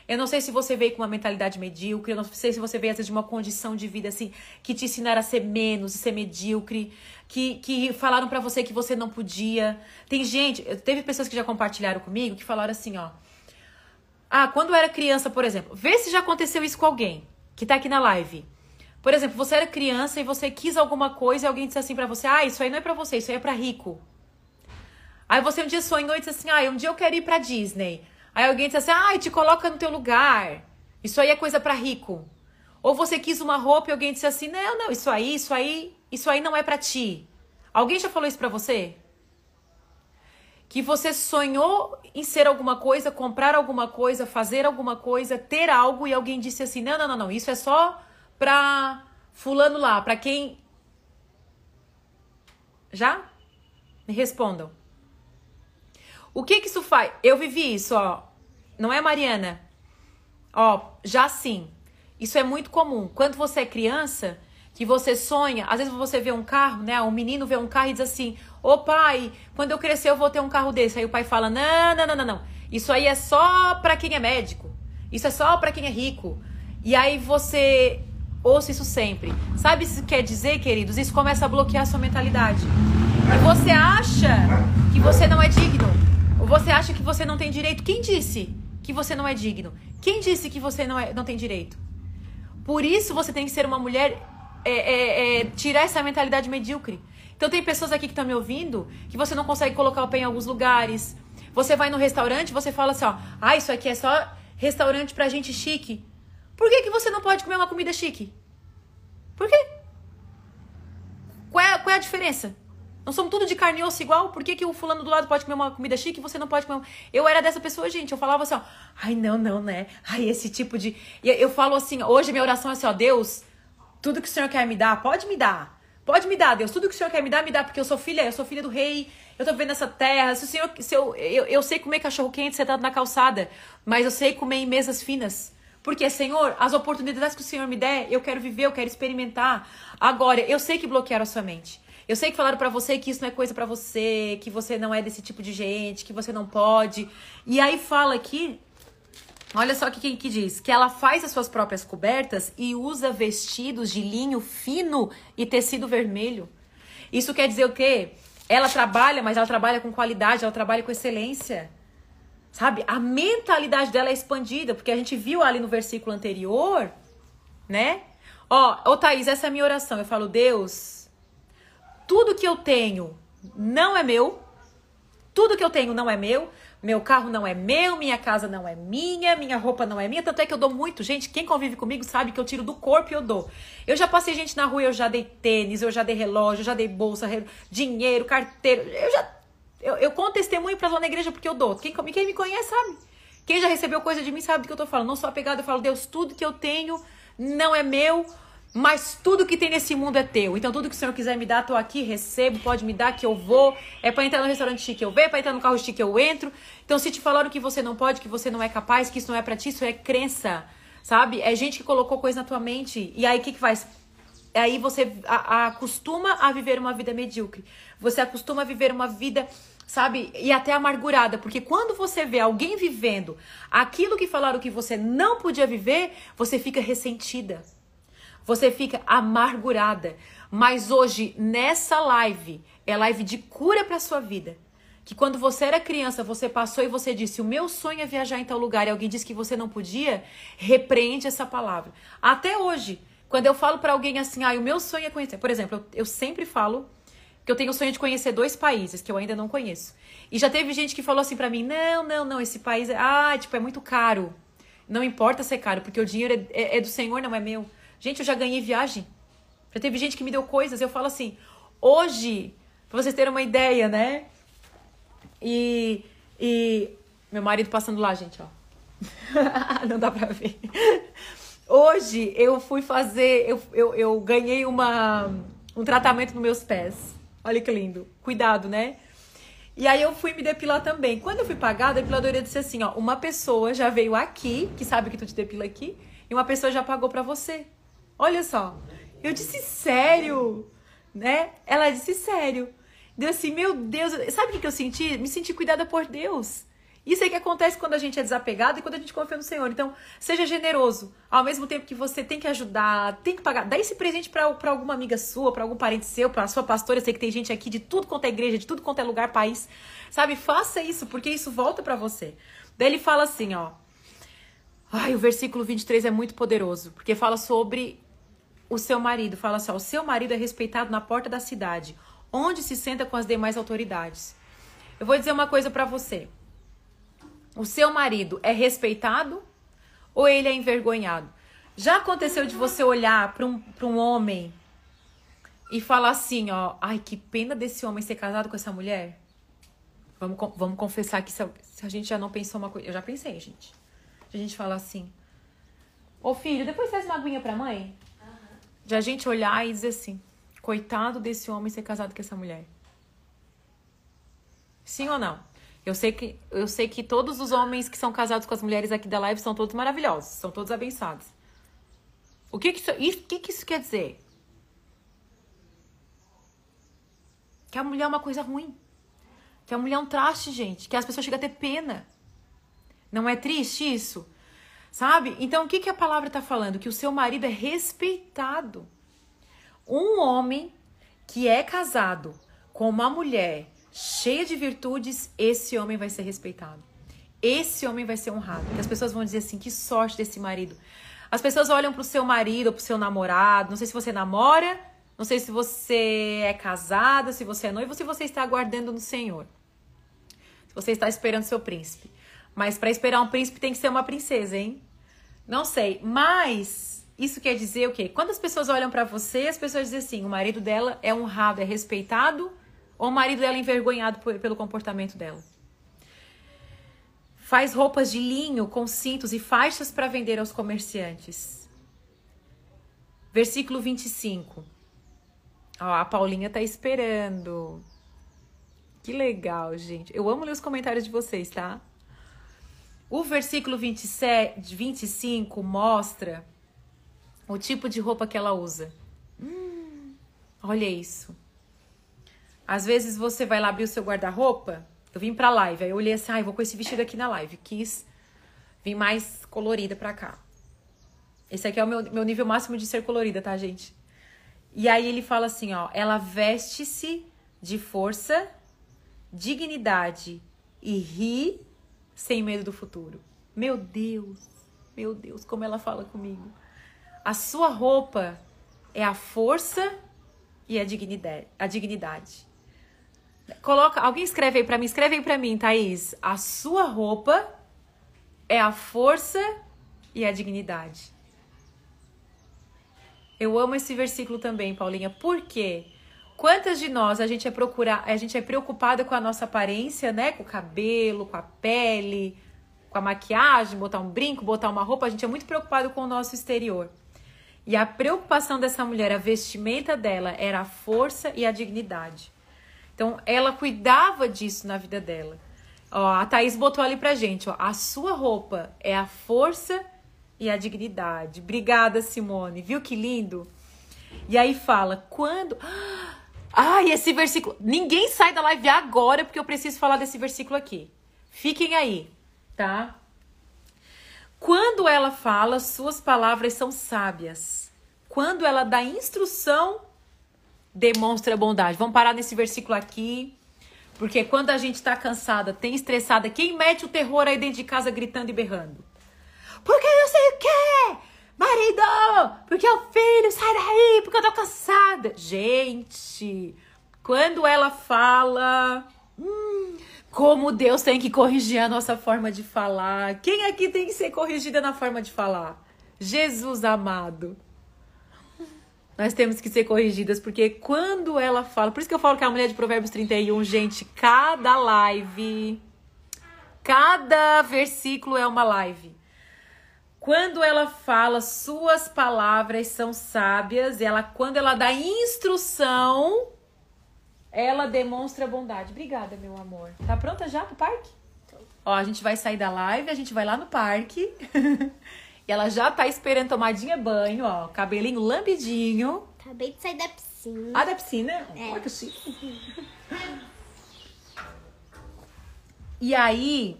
Eu não sei se você veio com uma mentalidade medíocre, eu não sei se você veio às vezes de uma condição de vida assim que te ensinaram a ser menos, ser medíocre, que, que falaram para você que você não podia. Tem gente, teve pessoas que já compartilharam comigo que falaram assim, ó. Ah, quando eu era criança, por exemplo, vê se já aconteceu isso com alguém que tá aqui na live. Por exemplo, você era criança e você quis alguma coisa e alguém disse assim para você: "Ah, isso aí não é para você, isso aí é para rico". Aí você um dia sonhou e disse assim: "Ah, um dia eu quero ir para Disney". Aí alguém disse assim: "Ah, te coloca no teu lugar". Isso aí é coisa para rico. Ou você quis uma roupa e alguém disse assim: "Não, não, isso aí, isso aí isso aí não é para ti. Alguém já falou isso para você? Que você sonhou em ser alguma coisa, comprar alguma coisa, fazer alguma coisa, ter algo e alguém disse assim: "Não, não, não, não, isso é só pra fulano lá, para quem Já? Me respondam. O que que isso faz? Eu vivi isso, ó. Não é, Mariana? Ó, já sim. Isso é muito comum. Quando você é criança, que você sonha, às vezes você vê um carro, né? Um menino vê um carro e diz assim: Ô pai, quando eu crescer eu vou ter um carro desse. Aí o pai fala: Não, não, não, não, não. Isso aí é só para quem é médico. Isso é só para quem é rico. E aí você ouça isso sempre. Sabe o que quer dizer, queridos? Isso começa a bloquear a sua mentalidade. E você acha que você não é digno. Você acha que você não tem direito. Quem disse que você não é digno? Quem disse que você não, é, não tem direito? Por isso você tem que ser uma mulher é, é, é, tirar essa mentalidade medíocre. Então tem pessoas aqui que estão me ouvindo que você não consegue colocar o pé em alguns lugares. Você vai no restaurante, você fala assim, ó, ah, isso aqui é só restaurante pra gente chique. Por que, que você não pode comer uma comida chique? Por quê? Qual é, qual é a diferença? Não somos tudo de carne e osso igual? Por que, que o fulano do lado pode comer uma comida chique e você não pode comer? Eu era dessa pessoa, gente. Eu falava assim, ó. Ai, não, não, né? Ai, esse tipo de. Eu, eu falo assim, hoje minha oração é assim, ó. Deus, tudo que o Senhor quer me dar, pode me dar. Pode me dar, Deus. Tudo que o Senhor quer me dar, me dá, porque eu sou filha, eu sou filha do rei. Eu tô vivendo nessa terra. Se o Senhor, se eu, eu, eu sei comer cachorro quente sentado na calçada, mas eu sei comer em mesas finas. Porque, Senhor, as oportunidades que o Senhor me der, eu quero viver, eu quero experimentar. Agora, eu sei que bloquearam a sua mente. Eu sei que falaram para você que isso não é coisa para você, que você não é desse tipo de gente, que você não pode. E aí fala aqui Olha só o que, que diz: que ela faz as suas próprias cobertas e usa vestidos de linho fino e tecido vermelho. Isso quer dizer o quê? Ela trabalha, mas ela trabalha com qualidade, ela trabalha com excelência. Sabe? A mentalidade dela é expandida, porque a gente viu ali no versículo anterior, né? Ó, ô Thaís, essa é a minha oração. Eu falo, Deus, tudo que eu tenho não é meu, tudo que eu tenho não é meu, meu carro não é meu, minha casa não é minha, minha roupa não é minha. Tanto é que eu dou muito. Gente, quem convive comigo sabe que eu tiro do corpo e eu dou. Eu já passei gente na rua, eu já dei tênis, eu já dei relógio, eu já dei bolsa, dinheiro, carteiro. Eu já. Eu, eu conto testemunho pra lá na igreja porque eu dou. Quem, quem me conhece sabe. Quem já recebeu coisa de mim sabe do que eu tô falando. Não sou apegada, eu falo, Deus, tudo que eu tenho não é meu mas tudo que tem nesse mundo é teu. Então tudo que o Senhor quiser me dar, tô aqui, recebo, pode me dar que eu vou. É para entrar no restaurante chique eu vou, é para entrar no carro chique eu entro. Então se te falaram que você não pode, que você não é capaz, que isso não é para ti, isso é crença, sabe? É gente que colocou coisa na tua mente. E aí o que que faz? Aí você acostuma a viver uma vida medíocre. Você acostuma a viver uma vida sabe? E até amargurada, porque quando você vê alguém vivendo aquilo que falaram que você não podia viver, você fica ressentida você fica amargurada. Mas hoje, nessa live, é live de cura para sua vida. Que quando você era criança, você passou e você disse: O meu sonho é viajar em tal lugar, e alguém disse que você não podia, repreende essa palavra. Até hoje, quando eu falo para alguém assim: Ah, o meu sonho é conhecer. Por exemplo, eu, eu sempre falo que eu tenho o sonho de conhecer dois países que eu ainda não conheço. E já teve gente que falou assim para mim: Não, não, não, esse país é. Ah, tipo, é muito caro. Não importa ser caro, porque o dinheiro é, é, é do Senhor, não é meu. Gente, eu já ganhei viagem. Já teve gente que me deu coisas. Eu falo assim, hoje, pra vocês terem uma ideia, né? E, e meu marido passando lá, gente, ó. não dá pra ver. Hoje eu fui fazer, eu, eu, eu ganhei uma, um tratamento nos meus pés. Olha que lindo. Cuidado, né? E aí eu fui me depilar também. Quando eu fui pagar, a depiladora disse assim, ó, uma pessoa já veio aqui, que sabe que tu te depila aqui, e uma pessoa já pagou para você. Olha só. Eu disse, sério? Né? Ela disse, sério. Deu assim, meu Deus, sabe o que eu senti? Me senti cuidada por Deus. Isso é que acontece quando a gente é desapegado e quando a gente confia no Senhor. Então, seja generoso. Ao mesmo tempo que você tem que ajudar, tem que pagar. Dá esse presente para alguma amiga sua, para algum parente seu, para sua pastora. Eu sei que tem gente aqui de tudo quanto é igreja, de tudo quanto é lugar, país. Sabe? Faça isso, porque isso volta para você. Daí ele fala assim, ó. Ai, o versículo 23 é muito poderoso, porque fala sobre o seu marido. Fala assim, o seu marido é respeitado na porta da cidade, onde se senta com as demais autoridades. Eu vou dizer uma coisa para você o seu marido é respeitado ou ele é envergonhado? Já aconteceu de você olhar para um, um homem e falar assim, ó, ai, que pena desse homem ser casado com essa mulher? Vamos, vamos confessar que se a, se a gente já não pensou uma coisa. Eu já pensei, gente. A gente fala assim, ô filho, depois faz uma aguinha pra mãe? De a gente olhar e dizer assim, coitado desse homem ser casado com essa mulher. Sim ou não? Eu sei que eu sei que todos os homens que são casados com as mulheres aqui da live são todos maravilhosos, são todos abençoados. O que que isso, isso, que que isso quer dizer? Que a mulher é uma coisa ruim. Que a mulher é um traste, gente. Que as pessoas chegam a ter pena. Não é triste isso? Sabe? Então, o que, que a palavra está falando? Que o seu marido é respeitado. Um homem que é casado com uma mulher cheia de virtudes, esse homem vai ser respeitado. Esse homem vai ser honrado. E as pessoas vão dizer assim: que sorte desse marido. As pessoas olham pro seu marido ou pro seu namorado. Não sei se você namora, não sei se você é casada, se você é noiva, ou se você está aguardando no Senhor. Se você está esperando seu príncipe. Mas para esperar um príncipe tem que ser uma princesa, hein? Não sei. Mas isso quer dizer o quê? Quando as pessoas olham para você, as pessoas dizem assim: o marido dela é honrado, é respeitado ou o marido dela envergonhado por, pelo comportamento dela. Faz roupas de linho com cintos e faixas para vender aos comerciantes. Versículo 25. Ó, a Paulinha tá esperando. Que legal, gente. Eu amo ler os comentários de vocês, tá? O versículo 27, 25 mostra o tipo de roupa que ela usa. Hum, olha isso. Às vezes você vai lá abrir o seu guarda-roupa. Eu vim pra live, aí eu olhei assim, ai, ah, vou com esse vestido aqui na live. Quis vir mais colorida pra cá. Esse aqui é o meu, meu nível máximo de ser colorida, tá, gente? E aí ele fala assim, ó, ela veste-se de força, dignidade e ri sem medo do futuro. Meu Deus, meu Deus, como ela fala comigo. A sua roupa é a força e a dignidade. A dignidade. Coloca, alguém escreve aí para mim, escreve aí para mim, Thaís. A sua roupa é a força e a dignidade. Eu amo esse versículo também, Paulinha. Por quê? Quantas de nós a gente é procurar, a gente é preocupada com a nossa aparência, né? Com o cabelo, com a pele, com a maquiagem, botar um brinco, botar uma roupa, a gente é muito preocupado com o nosso exterior. E a preocupação dessa mulher, a vestimenta dela era a força e a dignidade. Então, ela cuidava disso na vida dela. Ó, a Thaís botou ali pra gente, ó, a sua roupa é a força e a dignidade. Obrigada, Simone. Viu que lindo? E aí fala, quando... Ai, esse versículo... Ninguém sai da live agora, porque eu preciso falar desse versículo aqui. Fiquem aí, tá? Quando ela fala, suas palavras são sábias. Quando ela dá instrução, demonstra bondade. Vamos parar nesse versículo aqui. Porque quando a gente tá cansada, tem estressada, quem mete o terror aí dentro de casa gritando e berrando? Porque eu sei o quê? Marido! Porque é o filho, sai daí, porque eu tô cansada. Gente, quando ela fala. Hum, Como Deus tem que corrigir a nossa forma de falar. Quem aqui tem que ser corrigida na forma de falar? Jesus amado. Nós temos que ser corrigidas, porque quando ela fala. Por isso que eu falo que a mulher de Provérbios 31, gente, cada live, cada versículo é uma live. Quando ela fala, suas palavras são sábias, ela quando ela dá instrução, ela demonstra bondade. Obrigada, meu amor. Tá pronta já pro parque? Ó, a gente vai sair da live, a gente vai lá no parque. e ela já tá esperando tomadinha banho, ó, cabelinho lambidinho. Acabei de sair da piscina. Ah, da piscina? É. Olha que chique. E aí,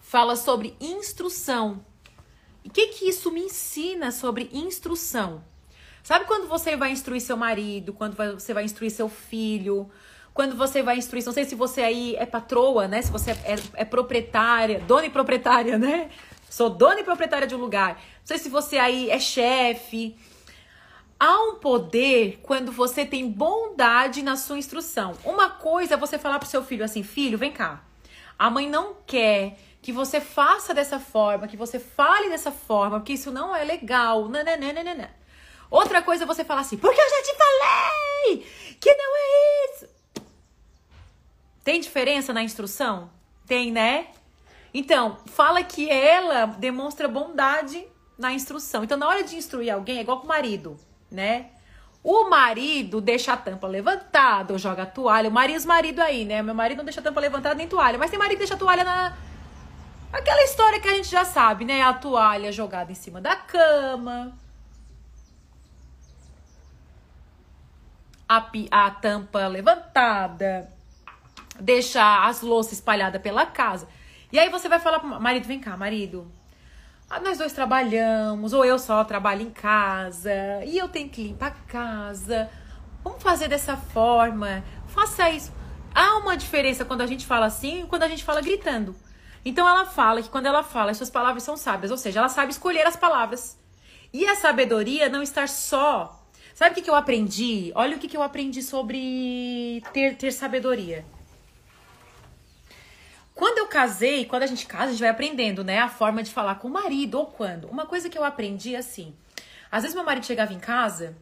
fala sobre instrução. Que, que isso me ensina sobre instrução? Sabe quando você vai instruir seu marido, quando você vai instruir seu filho, quando você vai instruir, não sei se você aí é patroa, né? Se você é, é proprietária, dona e proprietária, né? Sou dona e proprietária de um lugar. Não sei se você aí é chefe. Há um poder quando você tem bondade na sua instrução. Uma coisa é você falar pro seu filho assim: filho, vem cá. A mãe não quer que você faça dessa forma, que você fale dessa forma, porque isso não é legal. Nananana. Outra coisa é você falar assim, porque eu já te falei que não é isso. Tem diferença na instrução? Tem, né? Então, fala que ela demonstra bondade na instrução. Então, na hora de instruir alguém, é igual com o marido, né? O marido deixa a tampa levantada ou joga a toalha. O marido, marido aí, né? Meu marido não deixa a tampa levantada nem toalha. Mas tem marido que deixa a toalha na. Aquela história que a gente já sabe, né? A toalha jogada em cima da cama. a, a tampa levantada, deixar as louças espalhadas pela casa. E aí você vai falar pro marido, vem cá, marido. Ah, nós dois trabalhamos, ou eu só trabalho em casa, e eu tenho que limpar a casa. Vamos fazer dessa forma. Faça isso. Há uma diferença quando a gente fala assim e quando a gente fala gritando. Então ela fala que quando ela fala, as suas palavras são sábias, ou seja, ela sabe escolher as palavras. E a sabedoria não estar só Sabe o que, que eu aprendi? Olha o que, que eu aprendi sobre ter, ter sabedoria. Quando eu casei, quando a gente casa, a gente vai aprendendo, né? A forma de falar com o marido ou quando. Uma coisa que eu aprendi é assim: às vezes meu marido chegava em casa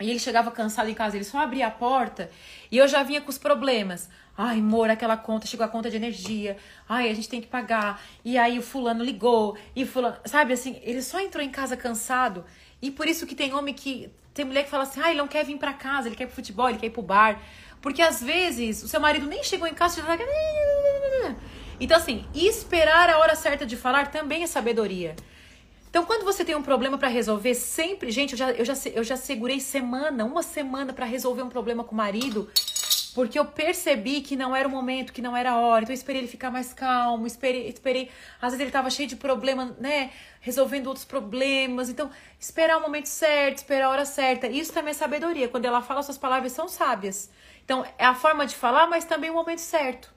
e ele chegava cansado em casa, ele só abria a porta e eu já vinha com os problemas. Ai, amor, aquela conta, chegou a conta de energia. Ai, a gente tem que pagar. E aí o fulano ligou. E fulano, sabe assim, ele só entrou em casa cansado. E por isso que tem homem que tem mulher que fala assim: ah, ele não quer vir para casa, ele quer ir pro futebol, ele quer ir pro bar. Porque às vezes o seu marido nem chegou em casa e já tá... Então, assim, esperar a hora certa de falar também é sabedoria. Então, quando você tem um problema para resolver, sempre, gente, eu já, eu já, eu já segurei semana, uma semana para resolver um problema com o marido porque eu percebi que não era o momento, que não era a hora. Então eu esperei ele ficar mais calmo, esperei, esperei. Às vezes ele estava cheio de problema, né? Resolvendo outros problemas. Então, esperar o momento certo, esperar a hora certa. Isso também é sabedoria. Quando ela fala, suas palavras são sábias. Então, é a forma de falar, mas também o momento certo.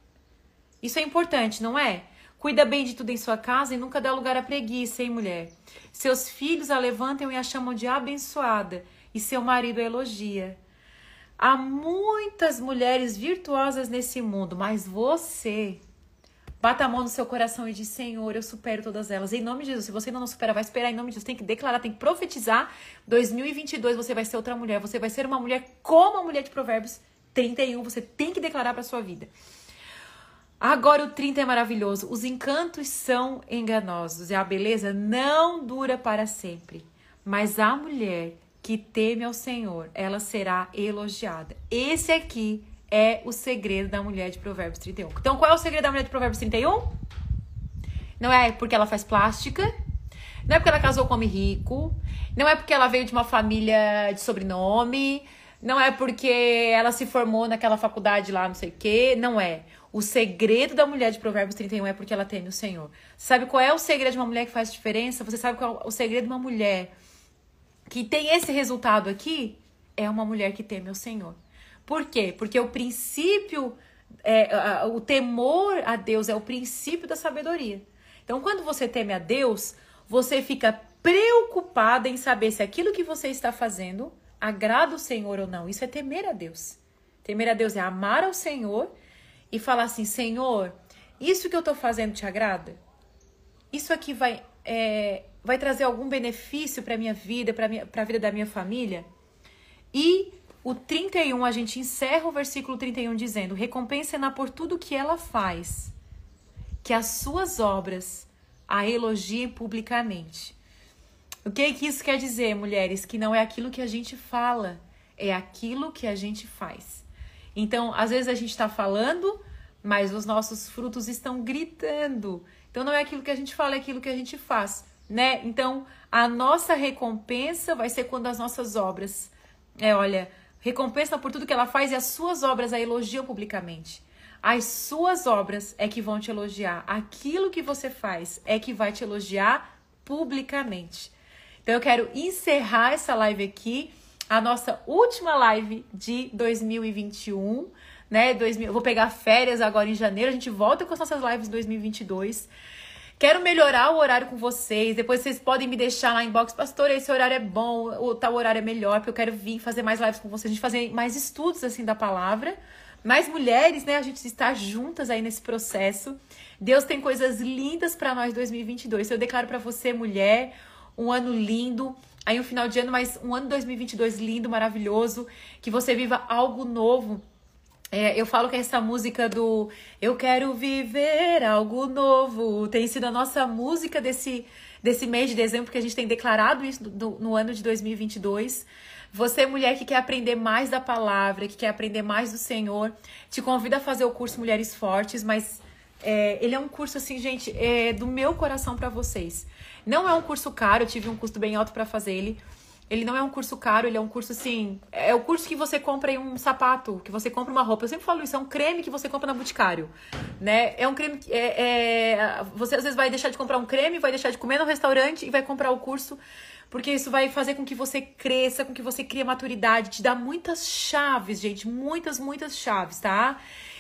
Isso é importante, não é? Cuida bem de tudo em sua casa e nunca dá lugar à preguiça, hein, mulher? Seus filhos a levantam e a chamam de abençoada, e seu marido a elogia. Há muitas mulheres virtuosas nesse mundo, mas você bata a mão no seu coração e diz: Senhor, eu supero todas elas. Em nome de Jesus, se você ainda não supera, vai esperar em nome de Jesus. Tem que declarar, tem que profetizar. 2022 você vai ser outra mulher. Você vai ser uma mulher como a mulher de Provérbios 31. Você tem que declarar para sua vida. Agora o 30 é maravilhoso. Os encantos são enganosos e a beleza não dura para sempre. Mas a mulher que teme ao Senhor, ela será elogiada. Esse aqui é o segredo da mulher de Provérbios 31. Então, qual é o segredo da mulher de Provérbios 31? Não é porque ela faz plástica, não é porque ela casou com homem rico, não é porque ela veio de uma família de sobrenome, não é porque ela se formou naquela faculdade lá, não sei o quê, não é. O segredo da mulher de Provérbios 31 é porque ela teme o Senhor. Sabe qual é o segredo de uma mulher que faz diferença? Você sabe qual é o segredo de uma mulher que tem esse resultado aqui é uma mulher que teme o Senhor. Por quê? Porque o princípio, é, o temor a Deus é o princípio da sabedoria. Então, quando você teme a Deus, você fica preocupada em saber se aquilo que você está fazendo agrada o Senhor ou não. Isso é temer a Deus. Temer a Deus é amar ao Senhor e falar assim: Senhor, isso que eu tô fazendo te agrada? Isso aqui vai, é, vai trazer algum benefício para minha vida, para a vida da minha família? E o 31, a gente encerra o versículo 31 dizendo: Recompensa-na por tudo que ela faz, que as suas obras a elogiem publicamente. O que, que isso quer dizer, mulheres? Que não é aquilo que a gente fala, é aquilo que a gente faz. Então, às vezes a gente está falando, mas os nossos frutos estão gritando. Então, não é aquilo que a gente fala, é aquilo que a gente faz, né? Então, a nossa recompensa vai ser quando as nossas obras, é, olha, recompensa por tudo que ela faz e as suas obras a elogiam publicamente. As suas obras é que vão te elogiar. Aquilo que você faz é que vai te elogiar publicamente. Então eu quero encerrar essa live aqui, a nossa última live de 2021, né? 2000, eu vou pegar férias agora em janeiro, a gente volta com as nossas lives 2022. Quero melhorar o horário com vocês. Depois vocês podem me deixar lá inbox, pastor, esse horário é bom, o tal horário é melhor, porque eu quero vir fazer mais lives com vocês, a gente fazer mais estudos assim da palavra. Mais mulheres, né? A gente está juntas aí nesse processo. Deus tem coisas lindas para nós 2022. Eu declaro para você, mulher, um ano lindo, aí um final de ano, mas um ano 2022 lindo, maravilhoso, que você viva algo novo. É, eu falo que essa música do Eu Quero Viver Algo Novo tem sido a nossa música desse, desse mês de dezembro, porque a gente tem declarado isso no, no ano de 2022. Você, mulher que quer aprender mais da palavra, que quer aprender mais do Senhor, te convido a fazer o curso Mulheres Fortes, mas é, ele é um curso assim, gente, é do meu coração para vocês. Não é um curso caro, eu tive um custo bem alto para fazer ele. Ele não é um curso caro, ele é um curso assim. É o curso que você compra em um sapato, que você compra uma roupa. Eu sempre falo isso, é um creme que você compra na Boticário. Né? É um creme que. É, é, você às vezes vai deixar de comprar um creme, vai deixar de comer no restaurante e vai comprar o curso. Porque isso vai fazer com que você cresça, com que você crie maturidade, te dá muitas chaves, gente. Muitas, muitas chaves, tá?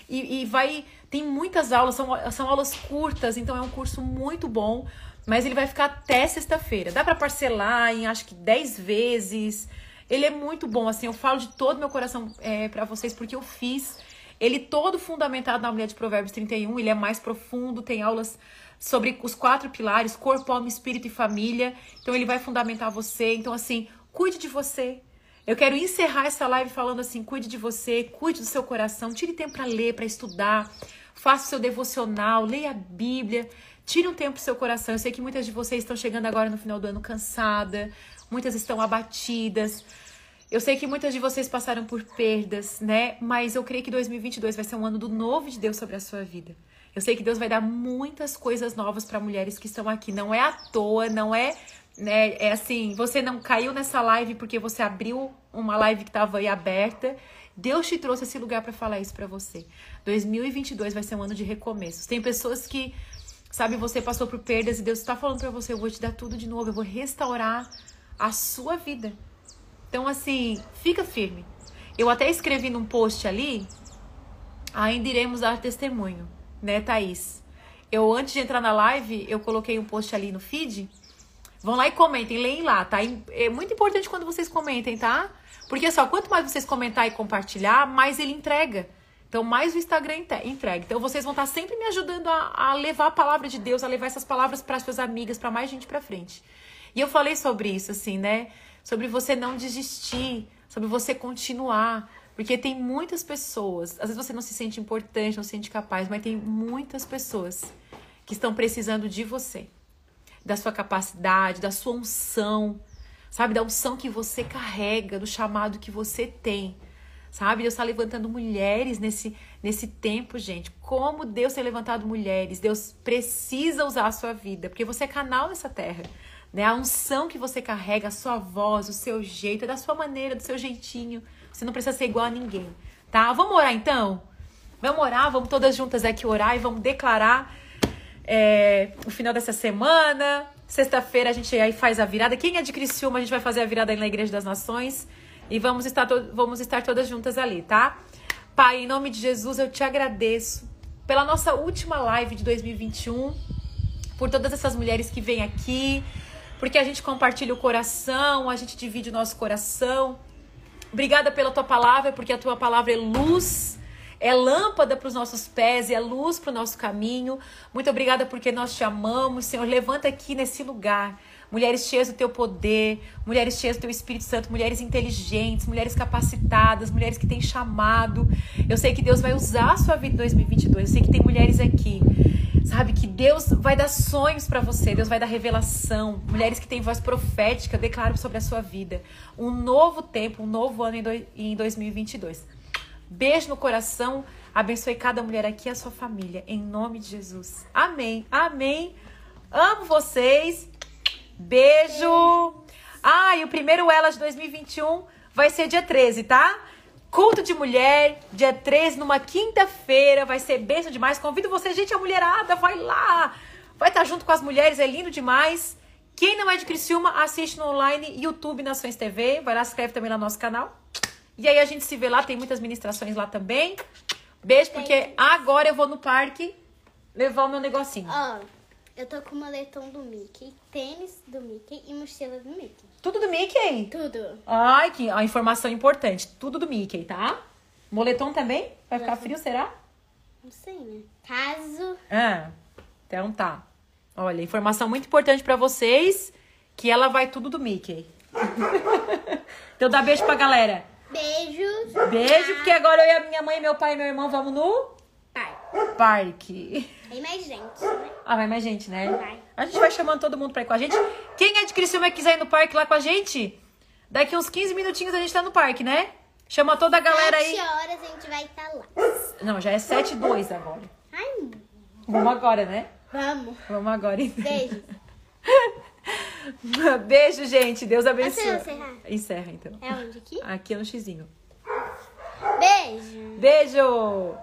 E, e vai. Tem muitas aulas, são, são aulas curtas, então é um curso muito bom mas ele vai ficar até sexta-feira. Dá para parcelar em acho que 10 vezes. Ele é muito bom, assim, eu falo de todo meu coração é, para vocês porque eu fiz. Ele todo fundamentado na mulher de Provérbios 31, ele é mais profundo, tem aulas sobre os quatro pilares, corpo, alma, espírito e família. Então ele vai fundamentar você. Então assim, cuide de você. Eu quero encerrar essa live falando assim, cuide de você, cuide do seu coração, tire tempo para ler, para estudar, faça o seu devocional, leia a Bíblia. Tire um tempo pro seu coração. Eu sei que muitas de vocês estão chegando agora no final do ano cansada, muitas estão abatidas. Eu sei que muitas de vocês passaram por perdas, né? Mas eu creio que 2022 vai ser um ano do novo de Deus sobre a sua vida. Eu sei que Deus vai dar muitas coisas novas para mulheres que estão aqui. Não é à toa, não é, né? É assim, você não caiu nessa live porque você abriu uma live que estava aí aberta. Deus te trouxe esse lugar para falar isso para você. 2022 vai ser um ano de recomeços. Tem pessoas que Sabe, você passou por perdas e Deus está falando para você: eu vou te dar tudo de novo, eu vou restaurar a sua vida. Então, assim, fica firme. Eu até escrevi num post ali: ainda iremos dar testemunho, né, Thaís? Eu, antes de entrar na live, eu coloquei um post ali no feed. Vão lá e comentem, leem lá, tá? É muito importante quando vocês comentem, tá? Porque só quanto mais vocês comentar e compartilhar, mais ele entrega. Então, mais o Instagram entrega. Então, vocês vão estar sempre me ajudando a, a levar a palavra de Deus, a levar essas palavras para as suas amigas, para mais gente para frente. E eu falei sobre isso, assim, né? Sobre você não desistir, sobre você continuar. Porque tem muitas pessoas, às vezes você não se sente importante, não se sente capaz, mas tem muitas pessoas que estão precisando de você, da sua capacidade, da sua unção, sabe? Da unção que você carrega, do chamado que você tem sabe? Deus está levantando mulheres nesse, nesse tempo, gente. Como Deus tem levantado mulheres. Deus precisa usar a sua vida, porque você é canal nessa terra. Né? A unção que você carrega, a sua voz, o seu jeito, é da sua maneira, do seu jeitinho. Você não precisa ser igual a ninguém, tá? Vamos orar então? Vamos orar, vamos todas juntas aqui orar e vamos declarar é, o final dessa semana. Sexta-feira a gente aí faz a virada. Quem é de Criciúma, a gente vai fazer a virada aí na Igreja das Nações. E vamos estar, vamos estar todas juntas ali, tá? Pai, em nome de Jesus, eu te agradeço pela nossa última live de 2021, por todas essas mulheres que vêm aqui, porque a gente compartilha o coração, a gente divide o nosso coração. Obrigada pela tua palavra, porque a tua palavra é luz é lâmpada para os nossos pés e é luz para o nosso caminho. Muito obrigada porque nós te amamos, Senhor. Levanta aqui nesse lugar mulheres cheias do teu poder, mulheres cheias do teu Espírito Santo, mulheres inteligentes, mulheres capacitadas, mulheres que têm chamado. Eu sei que Deus vai usar a sua vida em 2022. Eu sei que tem mulheres aqui, sabe, que Deus vai dar sonhos para você, Deus vai dar revelação. Mulheres que têm voz profética, declaro sobre a sua vida um novo tempo, um novo ano em 2022. Beijo no coração. Abençoe cada mulher aqui e a sua família. Em nome de Jesus. Amém. Amém. Amo vocês. Beijo! Ah, e o primeiro Elas 2021 vai ser dia 13, tá? Culto de mulher, dia 13, numa quinta-feira, vai ser beijo demais. Convido você, gente, a mulherada, vai lá. Vai estar junto com as mulheres, é lindo demais. Quem não é de Criciúma, assiste no online, YouTube, Nações TV. Vai lá, se inscreve também no nosso canal. E aí a gente se vê lá, tem muitas ministrações lá também. Beijo, porque agora eu vou no parque levar o meu negocinho. Oh. Eu tô com o moletom do Mickey, tênis do Mickey e mochila do Mickey. Tudo do Mickey? Tudo. Ai, que a informação importante. Tudo do Mickey, tá? Moletom também? Vai ficar frio, será? Não sei, né? Caso. Ah, então tá. Olha, informação muito importante para vocês, que ela vai tudo do Mickey. então dá beijo pra galera. Beijos. Beijo, porque agora eu e a minha mãe, meu pai e meu irmão vamos no Parque. parque. Tem mais gente, né? Ah, vai mais gente, né? Vai. A gente vai chamando todo mundo pra ir com a gente. Quem é de Criciúma e quiser ir no parque lá com a gente, daqui uns 15 minutinhos a gente tá no parque, né? Chama toda a galera aí. 7 horas a gente vai estar lá. Não, já é 7 e 2 agora. Ai, Vamos agora, né? vamos. Vamos agora, então. Beijos. Beijo, gente. Deus abençoe. Encerrar? Encerra, então. É onde aqui? Aqui no xizinho. Beijo. Beijo!